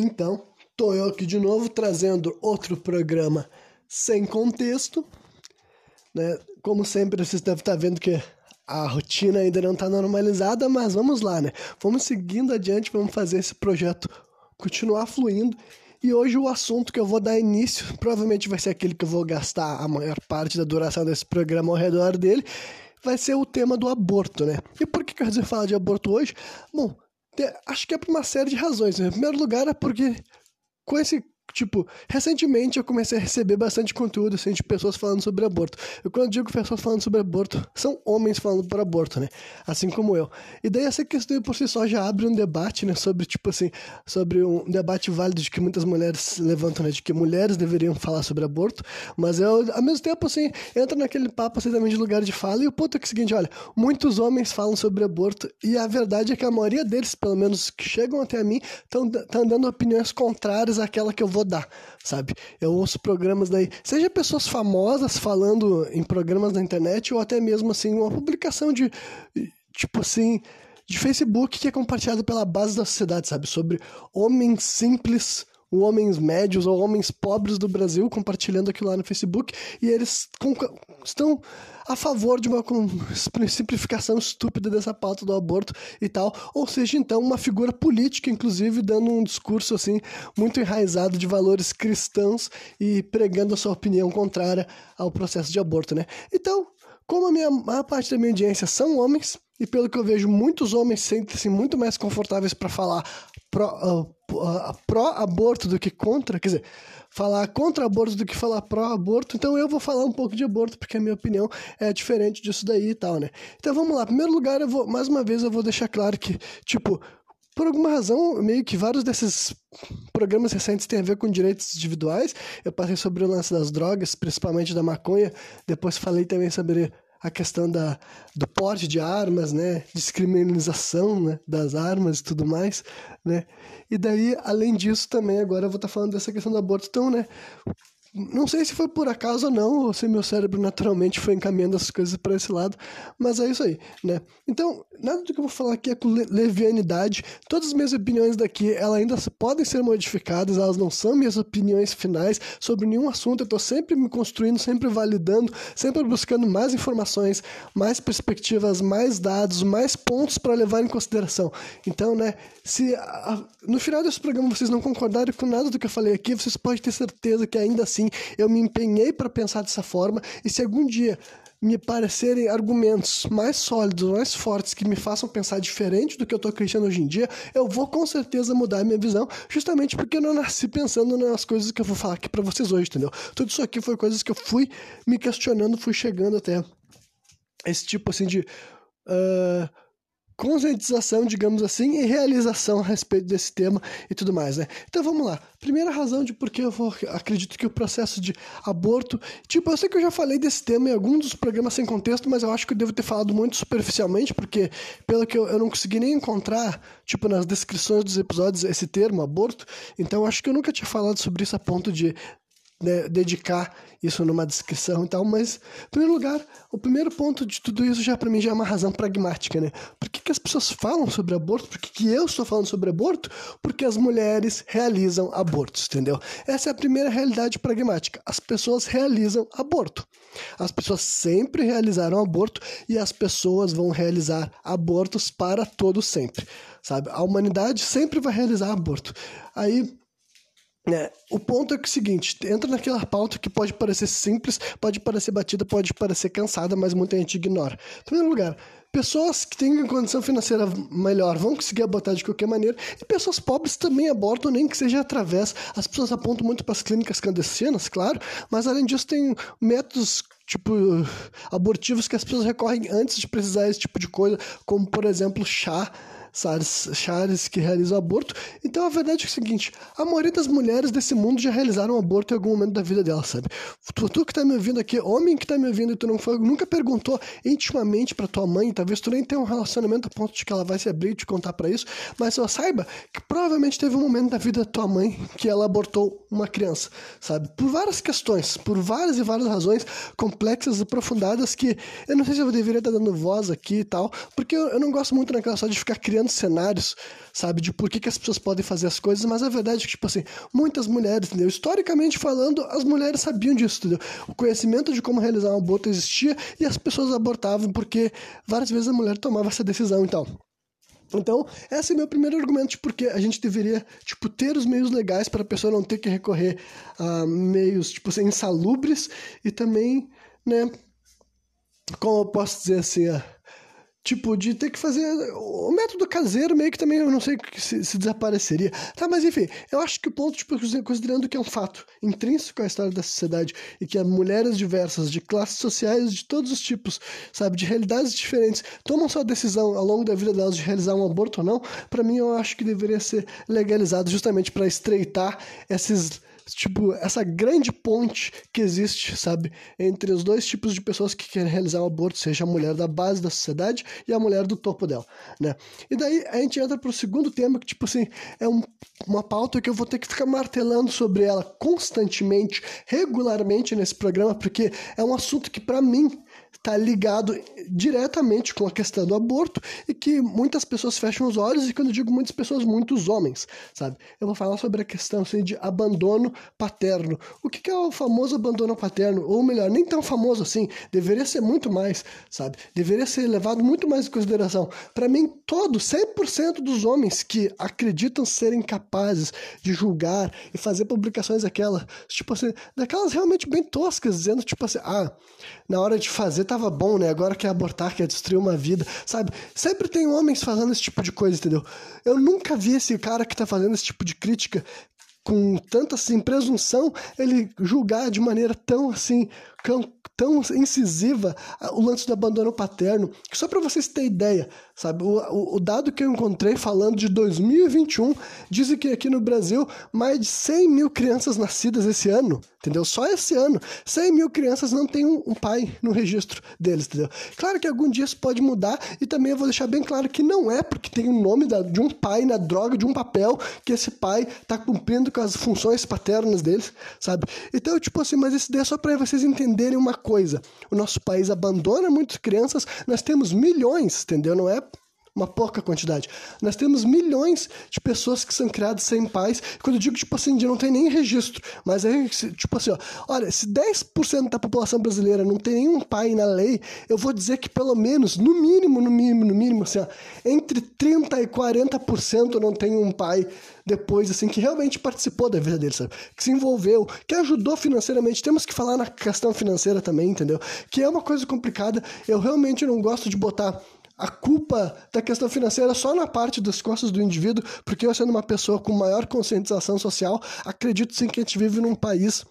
Então, tô eu aqui de novo trazendo outro programa sem contexto, né? Como sempre, vocês devem estar vendo que a rotina ainda não está normalizada, mas vamos lá, né? Vamos seguindo adiante, vamos fazer esse projeto continuar fluindo. E hoje o assunto que eu vou dar início provavelmente vai ser aquele que eu vou gastar a maior parte da duração desse programa ao redor dele, vai ser o tema do aborto, né? E por que eu resolvi falar de aborto hoje? Bom, acho que é por uma série de razões. Né? Em primeiro lugar, é porque com esse Tipo, recentemente eu comecei a receber bastante conteúdo assim, de pessoas falando sobre aborto. Eu, quando digo pessoas falando sobre aborto, são homens falando por aborto, né? Assim como eu. E daí essa questão por si só já abre um debate, né? Sobre, tipo assim, sobre um debate válido de que muitas mulheres levantam, né? De que mulheres deveriam falar sobre aborto. Mas eu, ao mesmo tempo, assim, entra naquele papo assim, também de lugar de fala. E o ponto é, que é o seguinte: olha, muitos homens falam sobre aborto. E a verdade é que a maioria deles, pelo menos que chegam até mim, estão dando opiniões contrárias àquela que eu vou dar, sabe? Eu ouço programas daí, seja pessoas famosas falando em programas na internet ou até mesmo assim uma publicação de tipo assim de Facebook que é compartilhado pela base da sociedade, sabe? Sobre homens simples homens médios ou homens pobres do Brasil compartilhando aquilo lá no Facebook e eles estão a favor de uma simplificação estúpida dessa pauta do aborto e tal, ou seja, então uma figura política, inclusive, dando um discurso assim muito enraizado de valores cristãos e pregando a sua opinião contrária ao processo de aborto, né? Então, como a minha maior parte da minha audiência são homens, e pelo que eu vejo, muitos homens sentem-se muito mais confortáveis para falar pró-aborto uh, pró do que contra, quer dizer, falar contra aborto do que falar pró-aborto, então eu vou falar um pouco de aborto, porque a minha opinião é diferente disso daí e tal, né? Então vamos lá, em primeiro lugar, eu vou, mais uma vez, eu vou deixar claro que, tipo, por alguma razão, meio que vários desses programas recentes têm a ver com direitos individuais. Eu passei sobre o lance das drogas, principalmente da maconha, depois falei também sobre a questão da, do porte de armas, né, descriminalização né, das armas e tudo mais, né, e daí, além disso, também agora eu vou estar tá falando dessa questão do aborto, então, né, não sei se foi por acaso ou não, ou se meu cérebro naturalmente foi encaminhando as coisas para esse lado, mas é isso aí, né? Então, nada do que eu vou falar aqui é com levianidade. Todas as minhas opiniões daqui, elas ainda podem ser modificadas, elas não são minhas opiniões finais sobre nenhum assunto. Eu estou sempre me construindo, sempre validando, sempre buscando mais informações, mais perspectivas, mais dados, mais pontos para levar em consideração. Então, né, se a, no final desse programa vocês não concordarem com nada do que eu falei aqui, vocês podem ter certeza que ainda assim assim, eu me empenhei para pensar dessa forma, e se algum dia me parecerem argumentos mais sólidos, mais fortes, que me façam pensar diferente do que eu estou acreditando hoje em dia, eu vou com certeza mudar a minha visão, justamente porque eu não nasci pensando nas coisas que eu vou falar aqui para vocês hoje, entendeu? Tudo isso aqui foi coisas que eu fui me questionando, fui chegando até esse tipo assim de. Uh, conscientização, digamos assim, e realização a respeito desse tema e tudo mais, né? Então vamos lá. Primeira razão de por que eu vou, acredito que o processo de aborto, tipo, eu sei que eu já falei desse tema em algum dos programas sem contexto, mas eu acho que eu devo ter falado muito superficialmente, porque pelo que eu, eu não consegui nem encontrar, tipo, nas descrições dos episódios esse termo, aborto, então eu acho que eu nunca tinha falado sobre isso a ponto de né, dedicar isso numa descrição e tal, mas, em primeiro lugar, o primeiro ponto de tudo isso já para mim já é uma razão pragmática, né? Por que, que as pessoas falam sobre aborto? Por que, que eu estou falando sobre aborto? Porque as mulheres realizam abortos, entendeu? Essa é a primeira realidade pragmática. As pessoas realizam aborto. As pessoas sempre realizaram aborto e as pessoas vão realizar abortos para todo sempre, sabe? A humanidade sempre vai realizar aborto. Aí é, o ponto é, que é o seguinte, entra naquela pauta que pode parecer simples, pode parecer batida, pode parecer cansada, mas muita gente ignora. Em primeiro lugar, pessoas que têm condição financeira melhor vão conseguir abortar de qualquer maneira, e pessoas pobres também abortam, nem que seja através. As pessoas apontam muito para as clínicas clandestinas, claro, mas além disso tem métodos tipo abortivos que as pessoas recorrem antes de precisar desse tipo de coisa, como por exemplo chá Charles que realiza o aborto. Então a verdade é o seguinte: a maioria das mulheres desse mundo já realizaram um aborto em algum momento da vida delas, sabe? Tu, tu que tá me ouvindo aqui, homem que tá me ouvindo e tu não foi, nunca perguntou intimamente para tua mãe, talvez tu nem tenha um relacionamento a ponto de que ela vai se abrir e te contar para isso, mas só saiba que provavelmente teve um momento da vida da tua mãe que ela abortou uma criança, sabe? Por várias questões, por várias e várias razões complexas e aprofundadas que eu não sei se eu deveria estar dando voz aqui e tal, porque eu, eu não gosto muito naquela só de ficar criando cenários, sabe, de por que, que as pessoas podem fazer as coisas, mas a verdade é que, tipo assim, muitas mulheres, entendeu? Historicamente falando, as mulheres sabiam disso, entendeu? O conhecimento de como realizar um aborto existia e as pessoas abortavam porque várias vezes a mulher tomava essa decisão, então. Então, esse é meu primeiro argumento de porque a gente deveria, tipo, ter os meios legais para a pessoa não ter que recorrer a meios, tipo assim, insalubres e também, né, como eu posso dizer assim, uh, Tipo, de ter que fazer. O método caseiro meio que também eu não sei se, se, desapareceria. Tá, mas enfim, eu acho que o ponto, tipo, considerando que é um fato intrínseco à história da sociedade e que mulheres diversas, de classes sociais de todos os tipos, sabe, de realidades diferentes, tomam sua decisão ao longo da vida delas de realizar um aborto ou não, para mim eu acho que deveria ser legalizado justamente para estreitar esses tipo, essa grande ponte que existe, sabe, entre os dois tipos de pessoas que querem realizar um aborto, seja a mulher da base da sociedade e a mulher do topo dela, né? E daí a gente entra pro segundo tema, que, tipo assim, é um, uma pauta que eu vou ter que ficar martelando sobre ela constantemente, regularmente nesse programa, porque é um assunto que, para mim, está ligado diretamente com a questão do aborto e que muitas pessoas fecham os olhos e quando eu digo muitas pessoas, muitos homens, sabe? Eu vou falar sobre a questão assim, de abandono paterno. O que, que é o famoso abandono paterno? Ou melhor, nem tão famoso assim, deveria ser muito mais, sabe? Deveria ser levado muito mais em consideração. Para mim, todo, 100% dos homens que acreditam serem capazes de julgar e fazer publicações aquelas, tipo assim, daquelas realmente bem toscas, dizendo tipo assim, ah, na hora de fazer tava bom, né? Agora quer abortar, quer destruir uma vida, sabe? Sempre tem homens fazendo esse tipo de coisa, entendeu? Eu nunca vi esse cara que tá fazendo esse tipo de crítica com tanta assim, presunção, ele julgar de maneira tão assim, tão incisiva o lance do abandono paterno, que só para vocês terem ideia, sabe, o, o, dado que eu encontrei falando de 2021, dizem que aqui no Brasil mais de 100 mil crianças nascidas esse ano, entendeu? Só esse ano, 100 mil crianças não têm um, um pai no registro deles, entendeu? Claro que algum dia isso pode mudar e também eu vou deixar bem claro que não é porque tem o nome da, de um pai na droga de um papel que esse pai tá cumprindo com as funções paternas deles, sabe? Então, tipo assim, mas isso daí é só para vocês entenderem uma coisa. O nosso país abandona muitas crianças, nós temos milhões, entendeu? Não é uma pouca quantidade. Nós temos milhões de pessoas que são criadas sem pais. Quando eu digo, tipo assim, de não tem nem registro, mas aí, tipo assim, ó, olha, se 10% da população brasileira não tem nenhum pai na lei, eu vou dizer que pelo menos, no mínimo, no mínimo, no mínimo, assim, ó, entre 30% e 40% não tem um pai depois, assim, que realmente participou da vida dele, sabe? Que se envolveu, que ajudou financeiramente. Temos que falar na questão financeira também, entendeu? Que é uma coisa complicada. Eu realmente não gosto de botar a culpa da questão financeira só na parte das costas do indivíduo, porque eu, sendo uma pessoa com maior conscientização social, acredito sim que a gente vive num país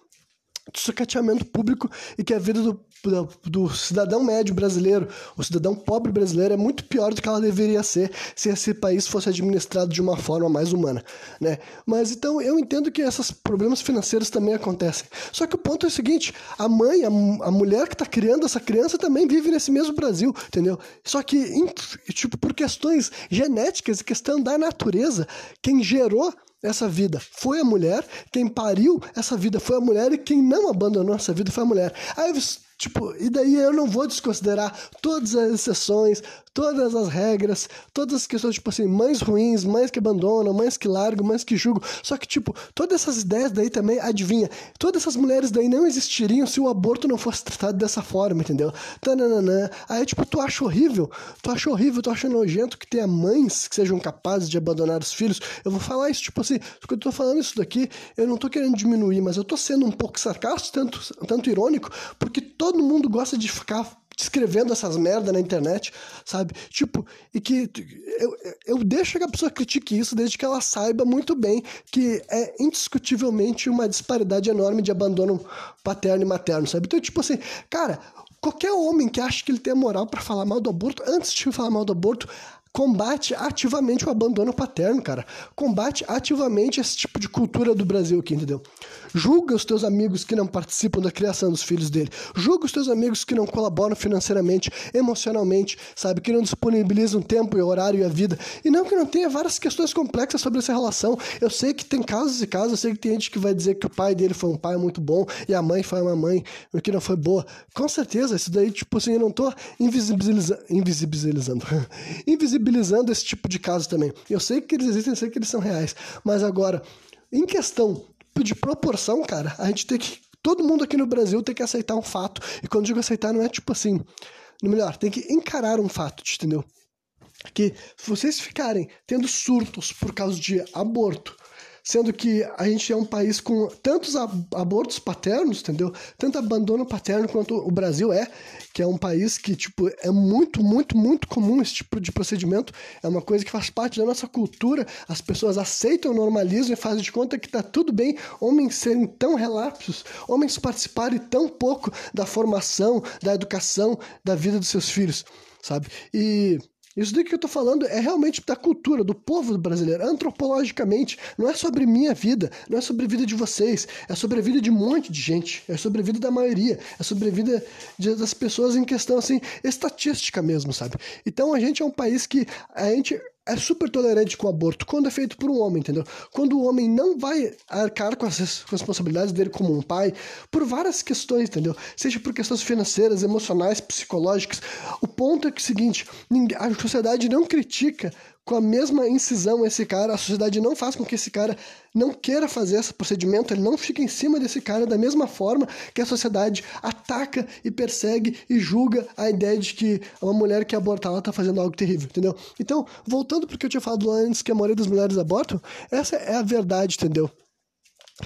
de sucateamento público e que a vida do, do, do, cidadão médio brasileiro, o cidadão pobre brasileiro, é muito pior do que ela deveria ser se esse país fosse administrado de uma forma mais humana, né? Mas então eu entendo que esses problemas financeiros também acontecem. Só que o ponto é o seguinte: a mãe, a, a mulher que está criando essa criança também vive nesse mesmo Brasil, entendeu? Só que, tipo, por questões genéticas e questão da natureza, quem gerou essa vida foi a mulher, quem pariu essa vida foi a mulher e quem não abandonou essa vida foi a mulher. Aí Tipo, e daí eu não vou desconsiderar todas as exceções, todas as regras, todas as questões, tipo assim, mães ruins, mães que abandonam, mães que largam, mães que julgam. Só que, tipo, todas essas ideias daí também, adivinha, todas essas mulheres daí não existiriam se o aborto não fosse tratado dessa forma, entendeu? Tananana. Aí, tipo, tu acha horrível, tu acha horrível, tu acha nojento que tenha mães que sejam capazes de abandonar os filhos. Eu vou falar isso, tipo assim, porque eu tô falando isso daqui, eu não tô querendo diminuir, mas eu tô sendo um pouco sarcástico, tanto, tanto irônico, porque todo mundo gosta de ficar escrevendo essas merda na internet, sabe? Tipo, e que eu, eu deixo que a pessoa critique isso desde que ela saiba muito bem que é indiscutivelmente uma disparidade enorme de abandono paterno e materno, sabe? Então, tipo assim, cara, qualquer homem que acha que ele tem moral para falar mal do aborto, antes de falar mal do aborto, combate ativamente o abandono paterno, cara. Combate ativamente esse tipo de cultura do Brasil aqui, entendeu? Julga os teus amigos que não participam da criação dos filhos dele. Julga os teus amigos que não colaboram financeiramente, emocionalmente, sabe? Que não disponibilizam tempo e horário e a vida. E não que não tenha várias questões complexas sobre essa relação. Eu sei que tem casos e casos, eu sei que tem gente que vai dizer que o pai dele foi um pai muito bom e a mãe foi uma mãe que não foi boa. Com certeza, isso daí, tipo assim, eu não tô invisibiliza invisibilizando, invisibilizando esse tipo de caso também. Eu sei que eles existem, eu sei que eles são reais. Mas agora, em questão de proporção, cara, a gente tem que. Todo mundo aqui no Brasil tem que aceitar um fato. E quando digo aceitar, não é tipo assim. Melhor, tem que encarar um fato, entendeu? Que se vocês ficarem tendo surtos por causa de aborto, sendo que a gente é um país com tantos abortos paternos, entendeu? Tanto abandono paterno quanto o Brasil é, que é um país que, tipo, é muito, muito, muito comum esse tipo de procedimento, é uma coisa que faz parte da nossa cultura, as pessoas aceitam, normalizam e fazem de conta que tá tudo bem homens serem tão relapsos, homens participarem tão pouco da formação, da educação, da vida dos seus filhos, sabe? E isso daqui que eu tô falando é realmente da cultura, do povo brasileiro, antropologicamente. Não é sobre minha vida, não é sobre a vida de vocês, é sobre a vida de um monte de gente, é sobre a vida da maioria, é sobre a vida das pessoas em questão, assim, estatística mesmo, sabe? Então a gente é um país que a gente é super tolerante com o aborto quando é feito por um homem, entendeu? Quando o homem não vai arcar com as responsabilidades dele como um pai, por várias questões, entendeu? Seja por questões financeiras, emocionais, psicológicas. O ponto é que é o seguinte: a sociedade não critica com a mesma incisão esse cara, a sociedade não faz com que esse cara não queira fazer esse procedimento, ele não fica em cima desse cara da mesma forma que a sociedade ataca e persegue e julga a ideia de que uma mulher que abortar ela tá fazendo algo terrível, entendeu? Então, voltando porque eu tinha falado antes que a maioria das mulheres abortam, essa é a verdade, entendeu?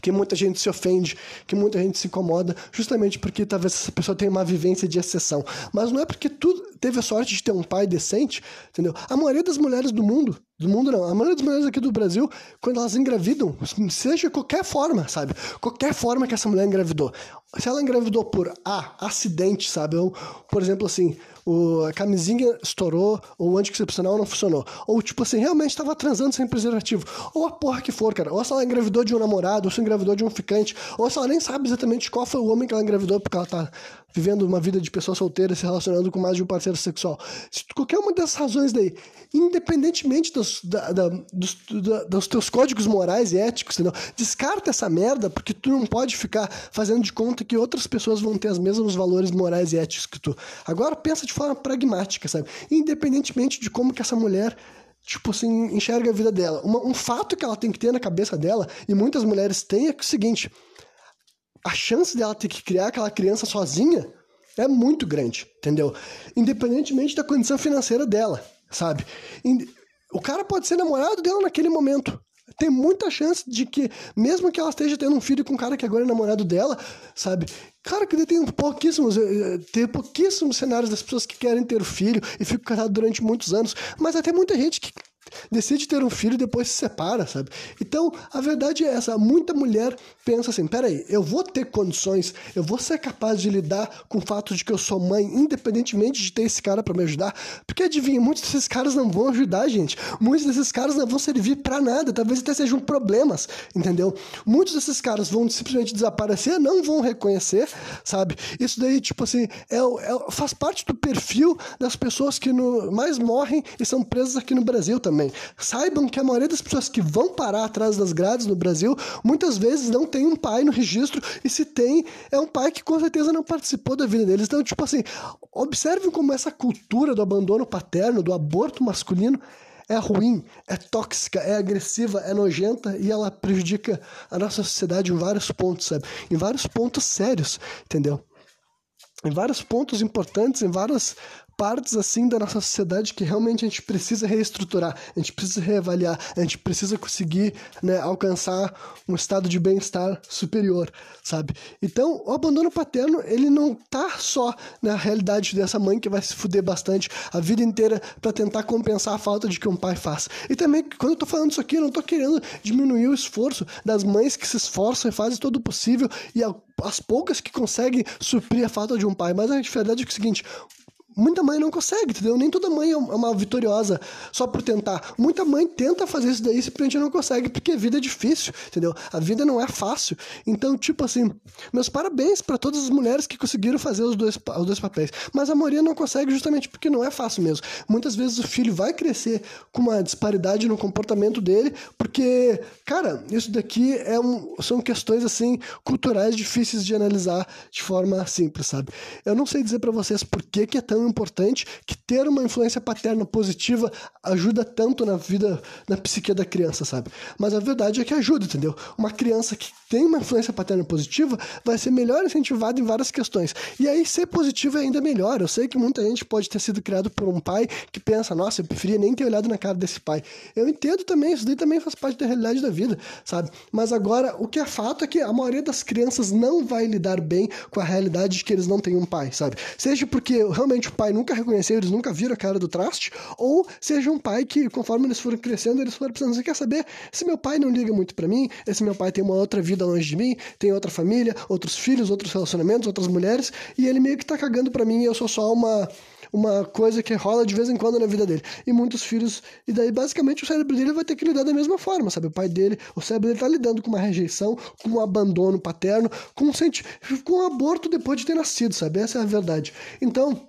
Que muita gente se ofende, que muita gente se incomoda, justamente porque talvez essa pessoa tenha uma vivência de exceção. Mas não é porque tu teve a sorte de ter um pai decente, entendeu? A maioria das mulheres do mundo, do mundo não, a maioria das mulheres aqui do Brasil, quando elas engravidam, seja qualquer forma, sabe? Qualquer forma que essa mulher engravidou. Se ela engravidou por A, acidente, sabe? Ou, por exemplo, assim, o, a camisinha estourou, ou o anticoncepcional não funcionou. Ou, tipo assim, realmente estava transando sem preservativo. Ou a porra que for, cara. Ou se ela engravidou de um namorado, ou se engravidou de um ficante, ou se ela nem sabe exatamente qual foi o homem que ela engravidou, porque ela tá vivendo uma vida de pessoa solteira, se relacionando com mais de um parceiro sexual. Se qualquer uma dessas razões daí, independentemente dos, da, da, dos, da, dos teus códigos morais e éticos, entendeu? descarta essa merda, porque tu não pode ficar fazendo de conta que outras pessoas vão ter os mesmos valores morais e éticos que tu. Agora pensa de forma pragmática, sabe? Independentemente de como que essa mulher tipo assim, enxerga a vida dela. Uma, um fato que ela tem que ter na cabeça dela, e muitas mulheres têm, é o seguinte: a chance dela ter que criar aquela criança sozinha é muito grande, entendeu? Independentemente da condição financeira dela, sabe? O cara pode ser namorado dela naquele momento. Tem muita chance de que, mesmo que ela esteja tendo um filho com um cara que agora é namorado dela, sabe? Claro que tem pouquíssimos, eh, tem pouquíssimos cenários das pessoas que querem ter filho e ficam casados durante muitos anos, mas até muita gente que decide ter um filho e depois se separa, sabe? Então, a verdade é essa. Muita mulher pensa assim: peraí, eu vou ter condições, eu vou ser capaz de lidar com o fato de que eu sou mãe, independentemente de ter esse cara para me ajudar. Porque adivinha, muitos desses caras não vão ajudar, gente. Muitos desses caras não vão servir para nada, talvez até sejam problemas, entendeu? Muitos desses caras vão simplesmente desaparecer, não vão reconhecer, sabe? Isso daí, tipo assim, é, é faz parte do perfil das pessoas que no, mais morrem e são presas aqui no Brasil também Saibam que a maioria das pessoas que vão parar atrás das grades no Brasil, muitas vezes não tem um pai no registro, e se tem, é um pai que com certeza não participou da vida deles. Então, tipo assim, observem como essa cultura do abandono paterno, do aborto masculino, é ruim, é tóxica, é agressiva, é nojenta e ela prejudica a nossa sociedade em vários pontos, sabe? Em vários pontos sérios, entendeu? Em vários pontos importantes, em várias partes assim da nossa sociedade que realmente a gente precisa reestruturar, a gente precisa reavaliar, a gente precisa conseguir né, alcançar um estado de bem-estar superior, sabe? Então, o abandono paterno, ele não tá só na realidade dessa mãe que vai se fuder bastante a vida inteira para tentar compensar a falta de que um pai faz. E também, quando eu tô falando isso aqui, eu não tô querendo diminuir o esforço das mães que se esforçam e fazem todo o possível e as poucas que conseguem suprir a falta de um pai, mas a verdade é, é o seguinte, muita mãe não consegue, entendeu? Nem toda mãe é uma vitoriosa só por tentar. Muita mãe tenta fazer isso daí simplesmente não consegue, porque a vida é difícil, entendeu? A vida não é fácil. Então, tipo assim, meus parabéns para todas as mulheres que conseguiram fazer os dois, os dois papéis. Mas a maioria não consegue justamente porque não é fácil mesmo. Muitas vezes o filho vai crescer com uma disparidade no comportamento dele, porque, cara, isso daqui é um, são questões assim culturais difíceis de analisar de forma simples, sabe? Eu não sei dizer para vocês por que, que é tão importante que ter uma influência paterna positiva ajuda tanto na vida, na psique da criança, sabe? Mas a verdade é que ajuda, entendeu? Uma criança que tem uma influência paterna positiva vai ser melhor incentivada em várias questões. E aí ser positivo é ainda melhor. Eu sei que muita gente pode ter sido criado por um pai que pensa, nossa, eu preferia nem ter olhado na cara desse pai. Eu entendo também, isso daí também faz parte da realidade da vida, sabe? Mas agora, o que é fato é que a maioria das crianças não vai lidar bem com a realidade de que eles não têm um pai, sabe? Seja porque realmente pai nunca reconheceu, eles nunca viram a cara do traste, ou seja um pai que, conforme eles foram crescendo, eles foram pensando, você quer saber? Se meu pai não liga muito para mim, esse meu pai tem uma outra vida longe de mim, tem outra família, outros filhos, outros relacionamentos, outras mulheres, e ele meio que tá cagando para mim e eu sou só uma uma coisa que rola de vez em quando na vida dele. E muitos filhos, e daí basicamente o cérebro dele vai ter que lidar da mesma forma, sabe? O pai dele, o cérebro dele tá lidando com uma rejeição, com um abandono paterno, com um, senti com um aborto depois de ter nascido, sabe? Essa é a verdade. Então,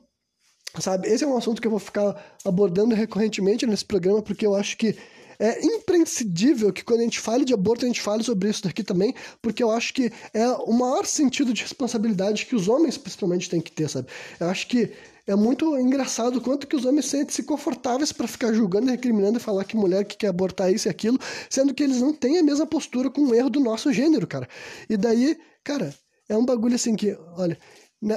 sabe, esse é um assunto que eu vou ficar abordando recorrentemente nesse programa, porque eu acho que é imprescindível que quando a gente fale de aborto, a gente fale sobre isso daqui também, porque eu acho que é o maior sentido de responsabilidade que os homens, principalmente, têm que ter, sabe? Eu acho que é muito engraçado o quanto que os homens sentem-se confortáveis para ficar julgando, recriminando e falar que mulher que quer abortar isso e aquilo, sendo que eles não têm a mesma postura com o erro do nosso gênero, cara. E daí, cara, é um bagulho assim que, olha,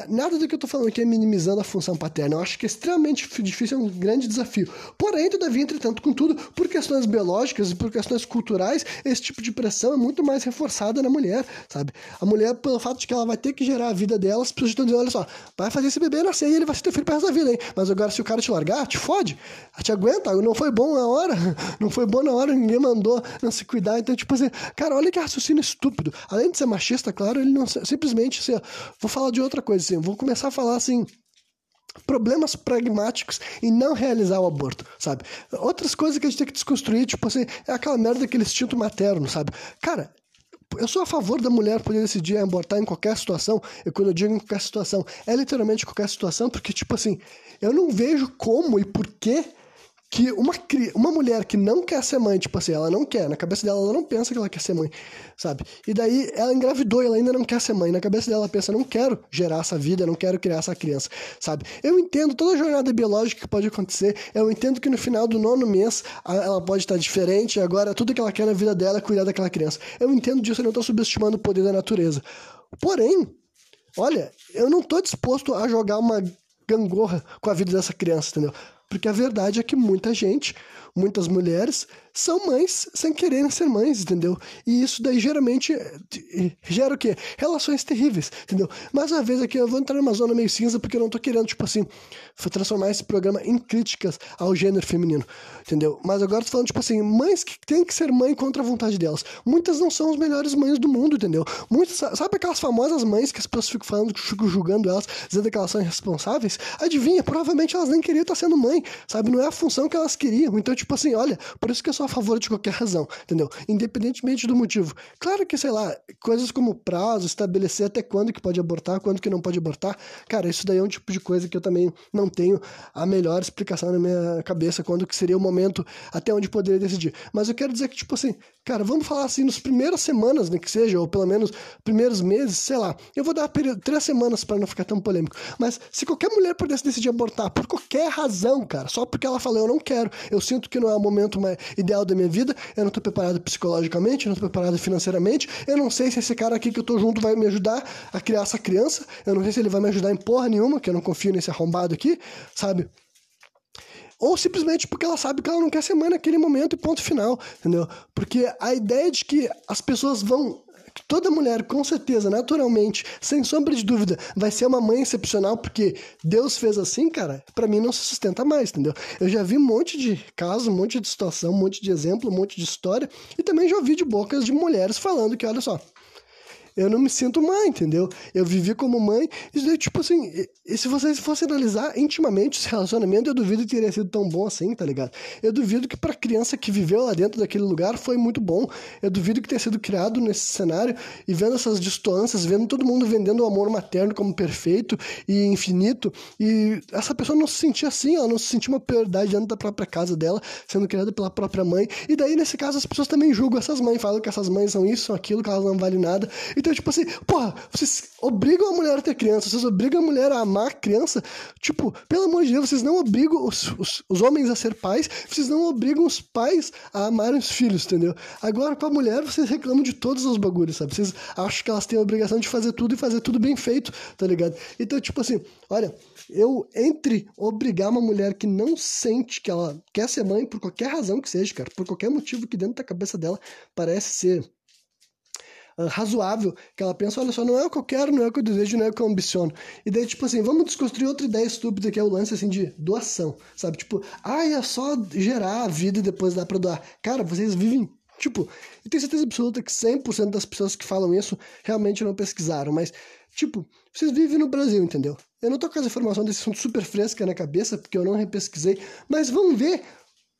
Nada do que eu tô falando aqui é minimizando a função paterna. Eu acho que é extremamente difícil, é um grande desafio. Porém, todavia, entretanto, contudo, por questões biológicas e por questões culturais, esse tipo de pressão é muito mais reforçada na mulher, sabe? A mulher, pelo fato de que ela vai ter que gerar a vida dela, as pessoas estão dizendo, olha só, vai fazer esse bebê nascer e ele vai ser teu filho pro resto da vida, hein? Mas agora, se o cara te largar, te fode, te aguenta, não foi bom na hora, não foi bom na hora, ninguém mandou não se cuidar. Então, tipo assim, cara, olha que raciocínio estúpido. Além de ser machista, claro, ele não simplesmente, assim, vou falar de outra coisa coisa assim, vou começar a falar assim, problemas pragmáticos em não realizar o aborto, sabe? Outras coisas que a gente tem que desconstruir, tipo assim, é aquela merda daquele instinto materno, sabe? Cara, eu sou a favor da mulher poder decidir abortar em qualquer situação, e quando eu digo em qualquer situação, é literalmente qualquer situação, porque, tipo assim, eu não vejo como e por que que uma, uma mulher que não quer ser mãe, tipo assim, ela não quer, na cabeça dela ela não pensa que ela quer ser mãe, sabe? E daí ela engravidou e ela ainda não quer ser mãe, na cabeça dela ela pensa, não quero gerar essa vida, não quero criar essa criança, sabe? Eu entendo toda a jornada biológica que pode acontecer, eu entendo que no final do nono mês ela pode estar diferente, agora tudo que ela quer na vida dela é cuidar daquela criança. Eu entendo disso, eu não estou subestimando o poder da natureza. Porém, olha, eu não estou disposto a jogar uma gangorra com a vida dessa criança, entendeu? Porque a verdade é que muita gente, muitas mulheres, são mães sem quererem ser mães, entendeu? E isso daí geralmente eh, gera o quê? Relações terríveis, entendeu? Mais uma vez aqui eu vou entrar numa zona meio cinza porque eu não tô querendo, tipo assim, transformar esse programa em críticas ao gênero feminino, entendeu? Mas agora tô falando, tipo assim, mães que têm que ser mãe contra a vontade delas. Muitas não são as melhores mães do mundo, entendeu? Muitas, sabe aquelas famosas mães que as pessoas ficam falando, ficam julgando elas, dizendo que elas são irresponsáveis? Adivinha, provavelmente elas nem queriam estar sendo mãe, sabe? Não é a função que elas queriam. Então, tipo assim, olha, por isso que eu sou a favor de qualquer razão, entendeu? Independentemente do motivo. Claro que, sei lá, coisas como prazo, estabelecer até quando que pode abortar, quando que não pode abortar, cara, isso daí é um tipo de coisa que eu também não tenho a melhor explicação na minha cabeça, quando que seria o momento até onde poderia decidir. Mas eu quero dizer que, tipo assim, cara, vamos falar assim, nos primeiras semanas, né, que seja, ou pelo menos primeiros meses, sei lá, eu vou dar três semanas para não ficar tão polêmico, mas se qualquer mulher pudesse decidir abortar por qualquer razão, cara, só porque ela falou, eu não quero, eu sinto que não é o momento mais ideal da minha vida, eu não tô preparado psicologicamente, eu não tô preparado financeiramente, eu não sei se esse cara aqui que eu tô junto vai me ajudar a criar essa criança, eu não sei se ele vai me ajudar em porra nenhuma, que eu não confio nesse arrombado aqui, sabe? ou simplesmente porque ela sabe que ela não quer ser mãe naquele momento e ponto final, entendeu? Porque a ideia de que as pessoas vão toda mulher, com certeza, naturalmente, sem sombra de dúvida, vai ser uma mãe excepcional porque Deus fez assim, cara, para mim não se sustenta mais, entendeu? Eu já vi um monte de casos, um monte de situação, um monte de exemplo, um monte de história, e também já ouvi de bocas de mulheres falando que, olha só, eu não me sinto mãe, entendeu? Eu vivi como mãe, isso daí, tipo assim, e se vocês fossem analisar intimamente esse relacionamento, eu duvido que teria sido tão bom assim, tá ligado? Eu duvido que pra criança que viveu lá dentro daquele lugar foi muito bom. Eu duvido que tenha sido criado nesse cenário e vendo essas distâncias, vendo todo mundo vendendo o amor materno como perfeito e infinito, e essa pessoa não se sentia assim, ela não se sentia uma prioridade dentro da própria casa dela, sendo criada pela própria mãe. E daí, nesse caso, as pessoas também julgam essas mães, falam que essas mães são isso, são aquilo, que elas não valem nada. Então, tipo assim, porra, vocês obrigam a mulher a ter criança, vocês obrigam a mulher a amar a criança. Tipo, pelo amor de Deus, vocês não obrigam os, os, os homens a ser pais, vocês não obrigam os pais a amarem os filhos, entendeu? Agora, com a mulher, vocês reclamam de todos os bagulhos, sabe? Vocês acham que elas têm a obrigação de fazer tudo e fazer tudo bem feito, tá ligado? Então, tipo assim, olha, eu, entre obrigar uma mulher que não sente que ela quer ser mãe, por qualquer razão que seja, cara, por qualquer motivo que dentro da cabeça dela parece ser uh, razoável, que ela pensa, olha só, não é o que eu quero, não é o que eu desejo, não é o que eu ambiciono. E daí, tipo assim, vamos desconstruir outra ideia estúpida que é o lance, assim, de doação, sabe? Tipo, ah, é só gerar a vida e depois dá pra doar. Cara, vocês vivem Tipo, e tenho certeza absoluta que 100% das pessoas que falam isso realmente não pesquisaram, mas, tipo, vocês vivem no Brasil, entendeu? Eu não tô com essa informação desse assunto super fresca na cabeça, porque eu não repesquisei, mas vamos ver,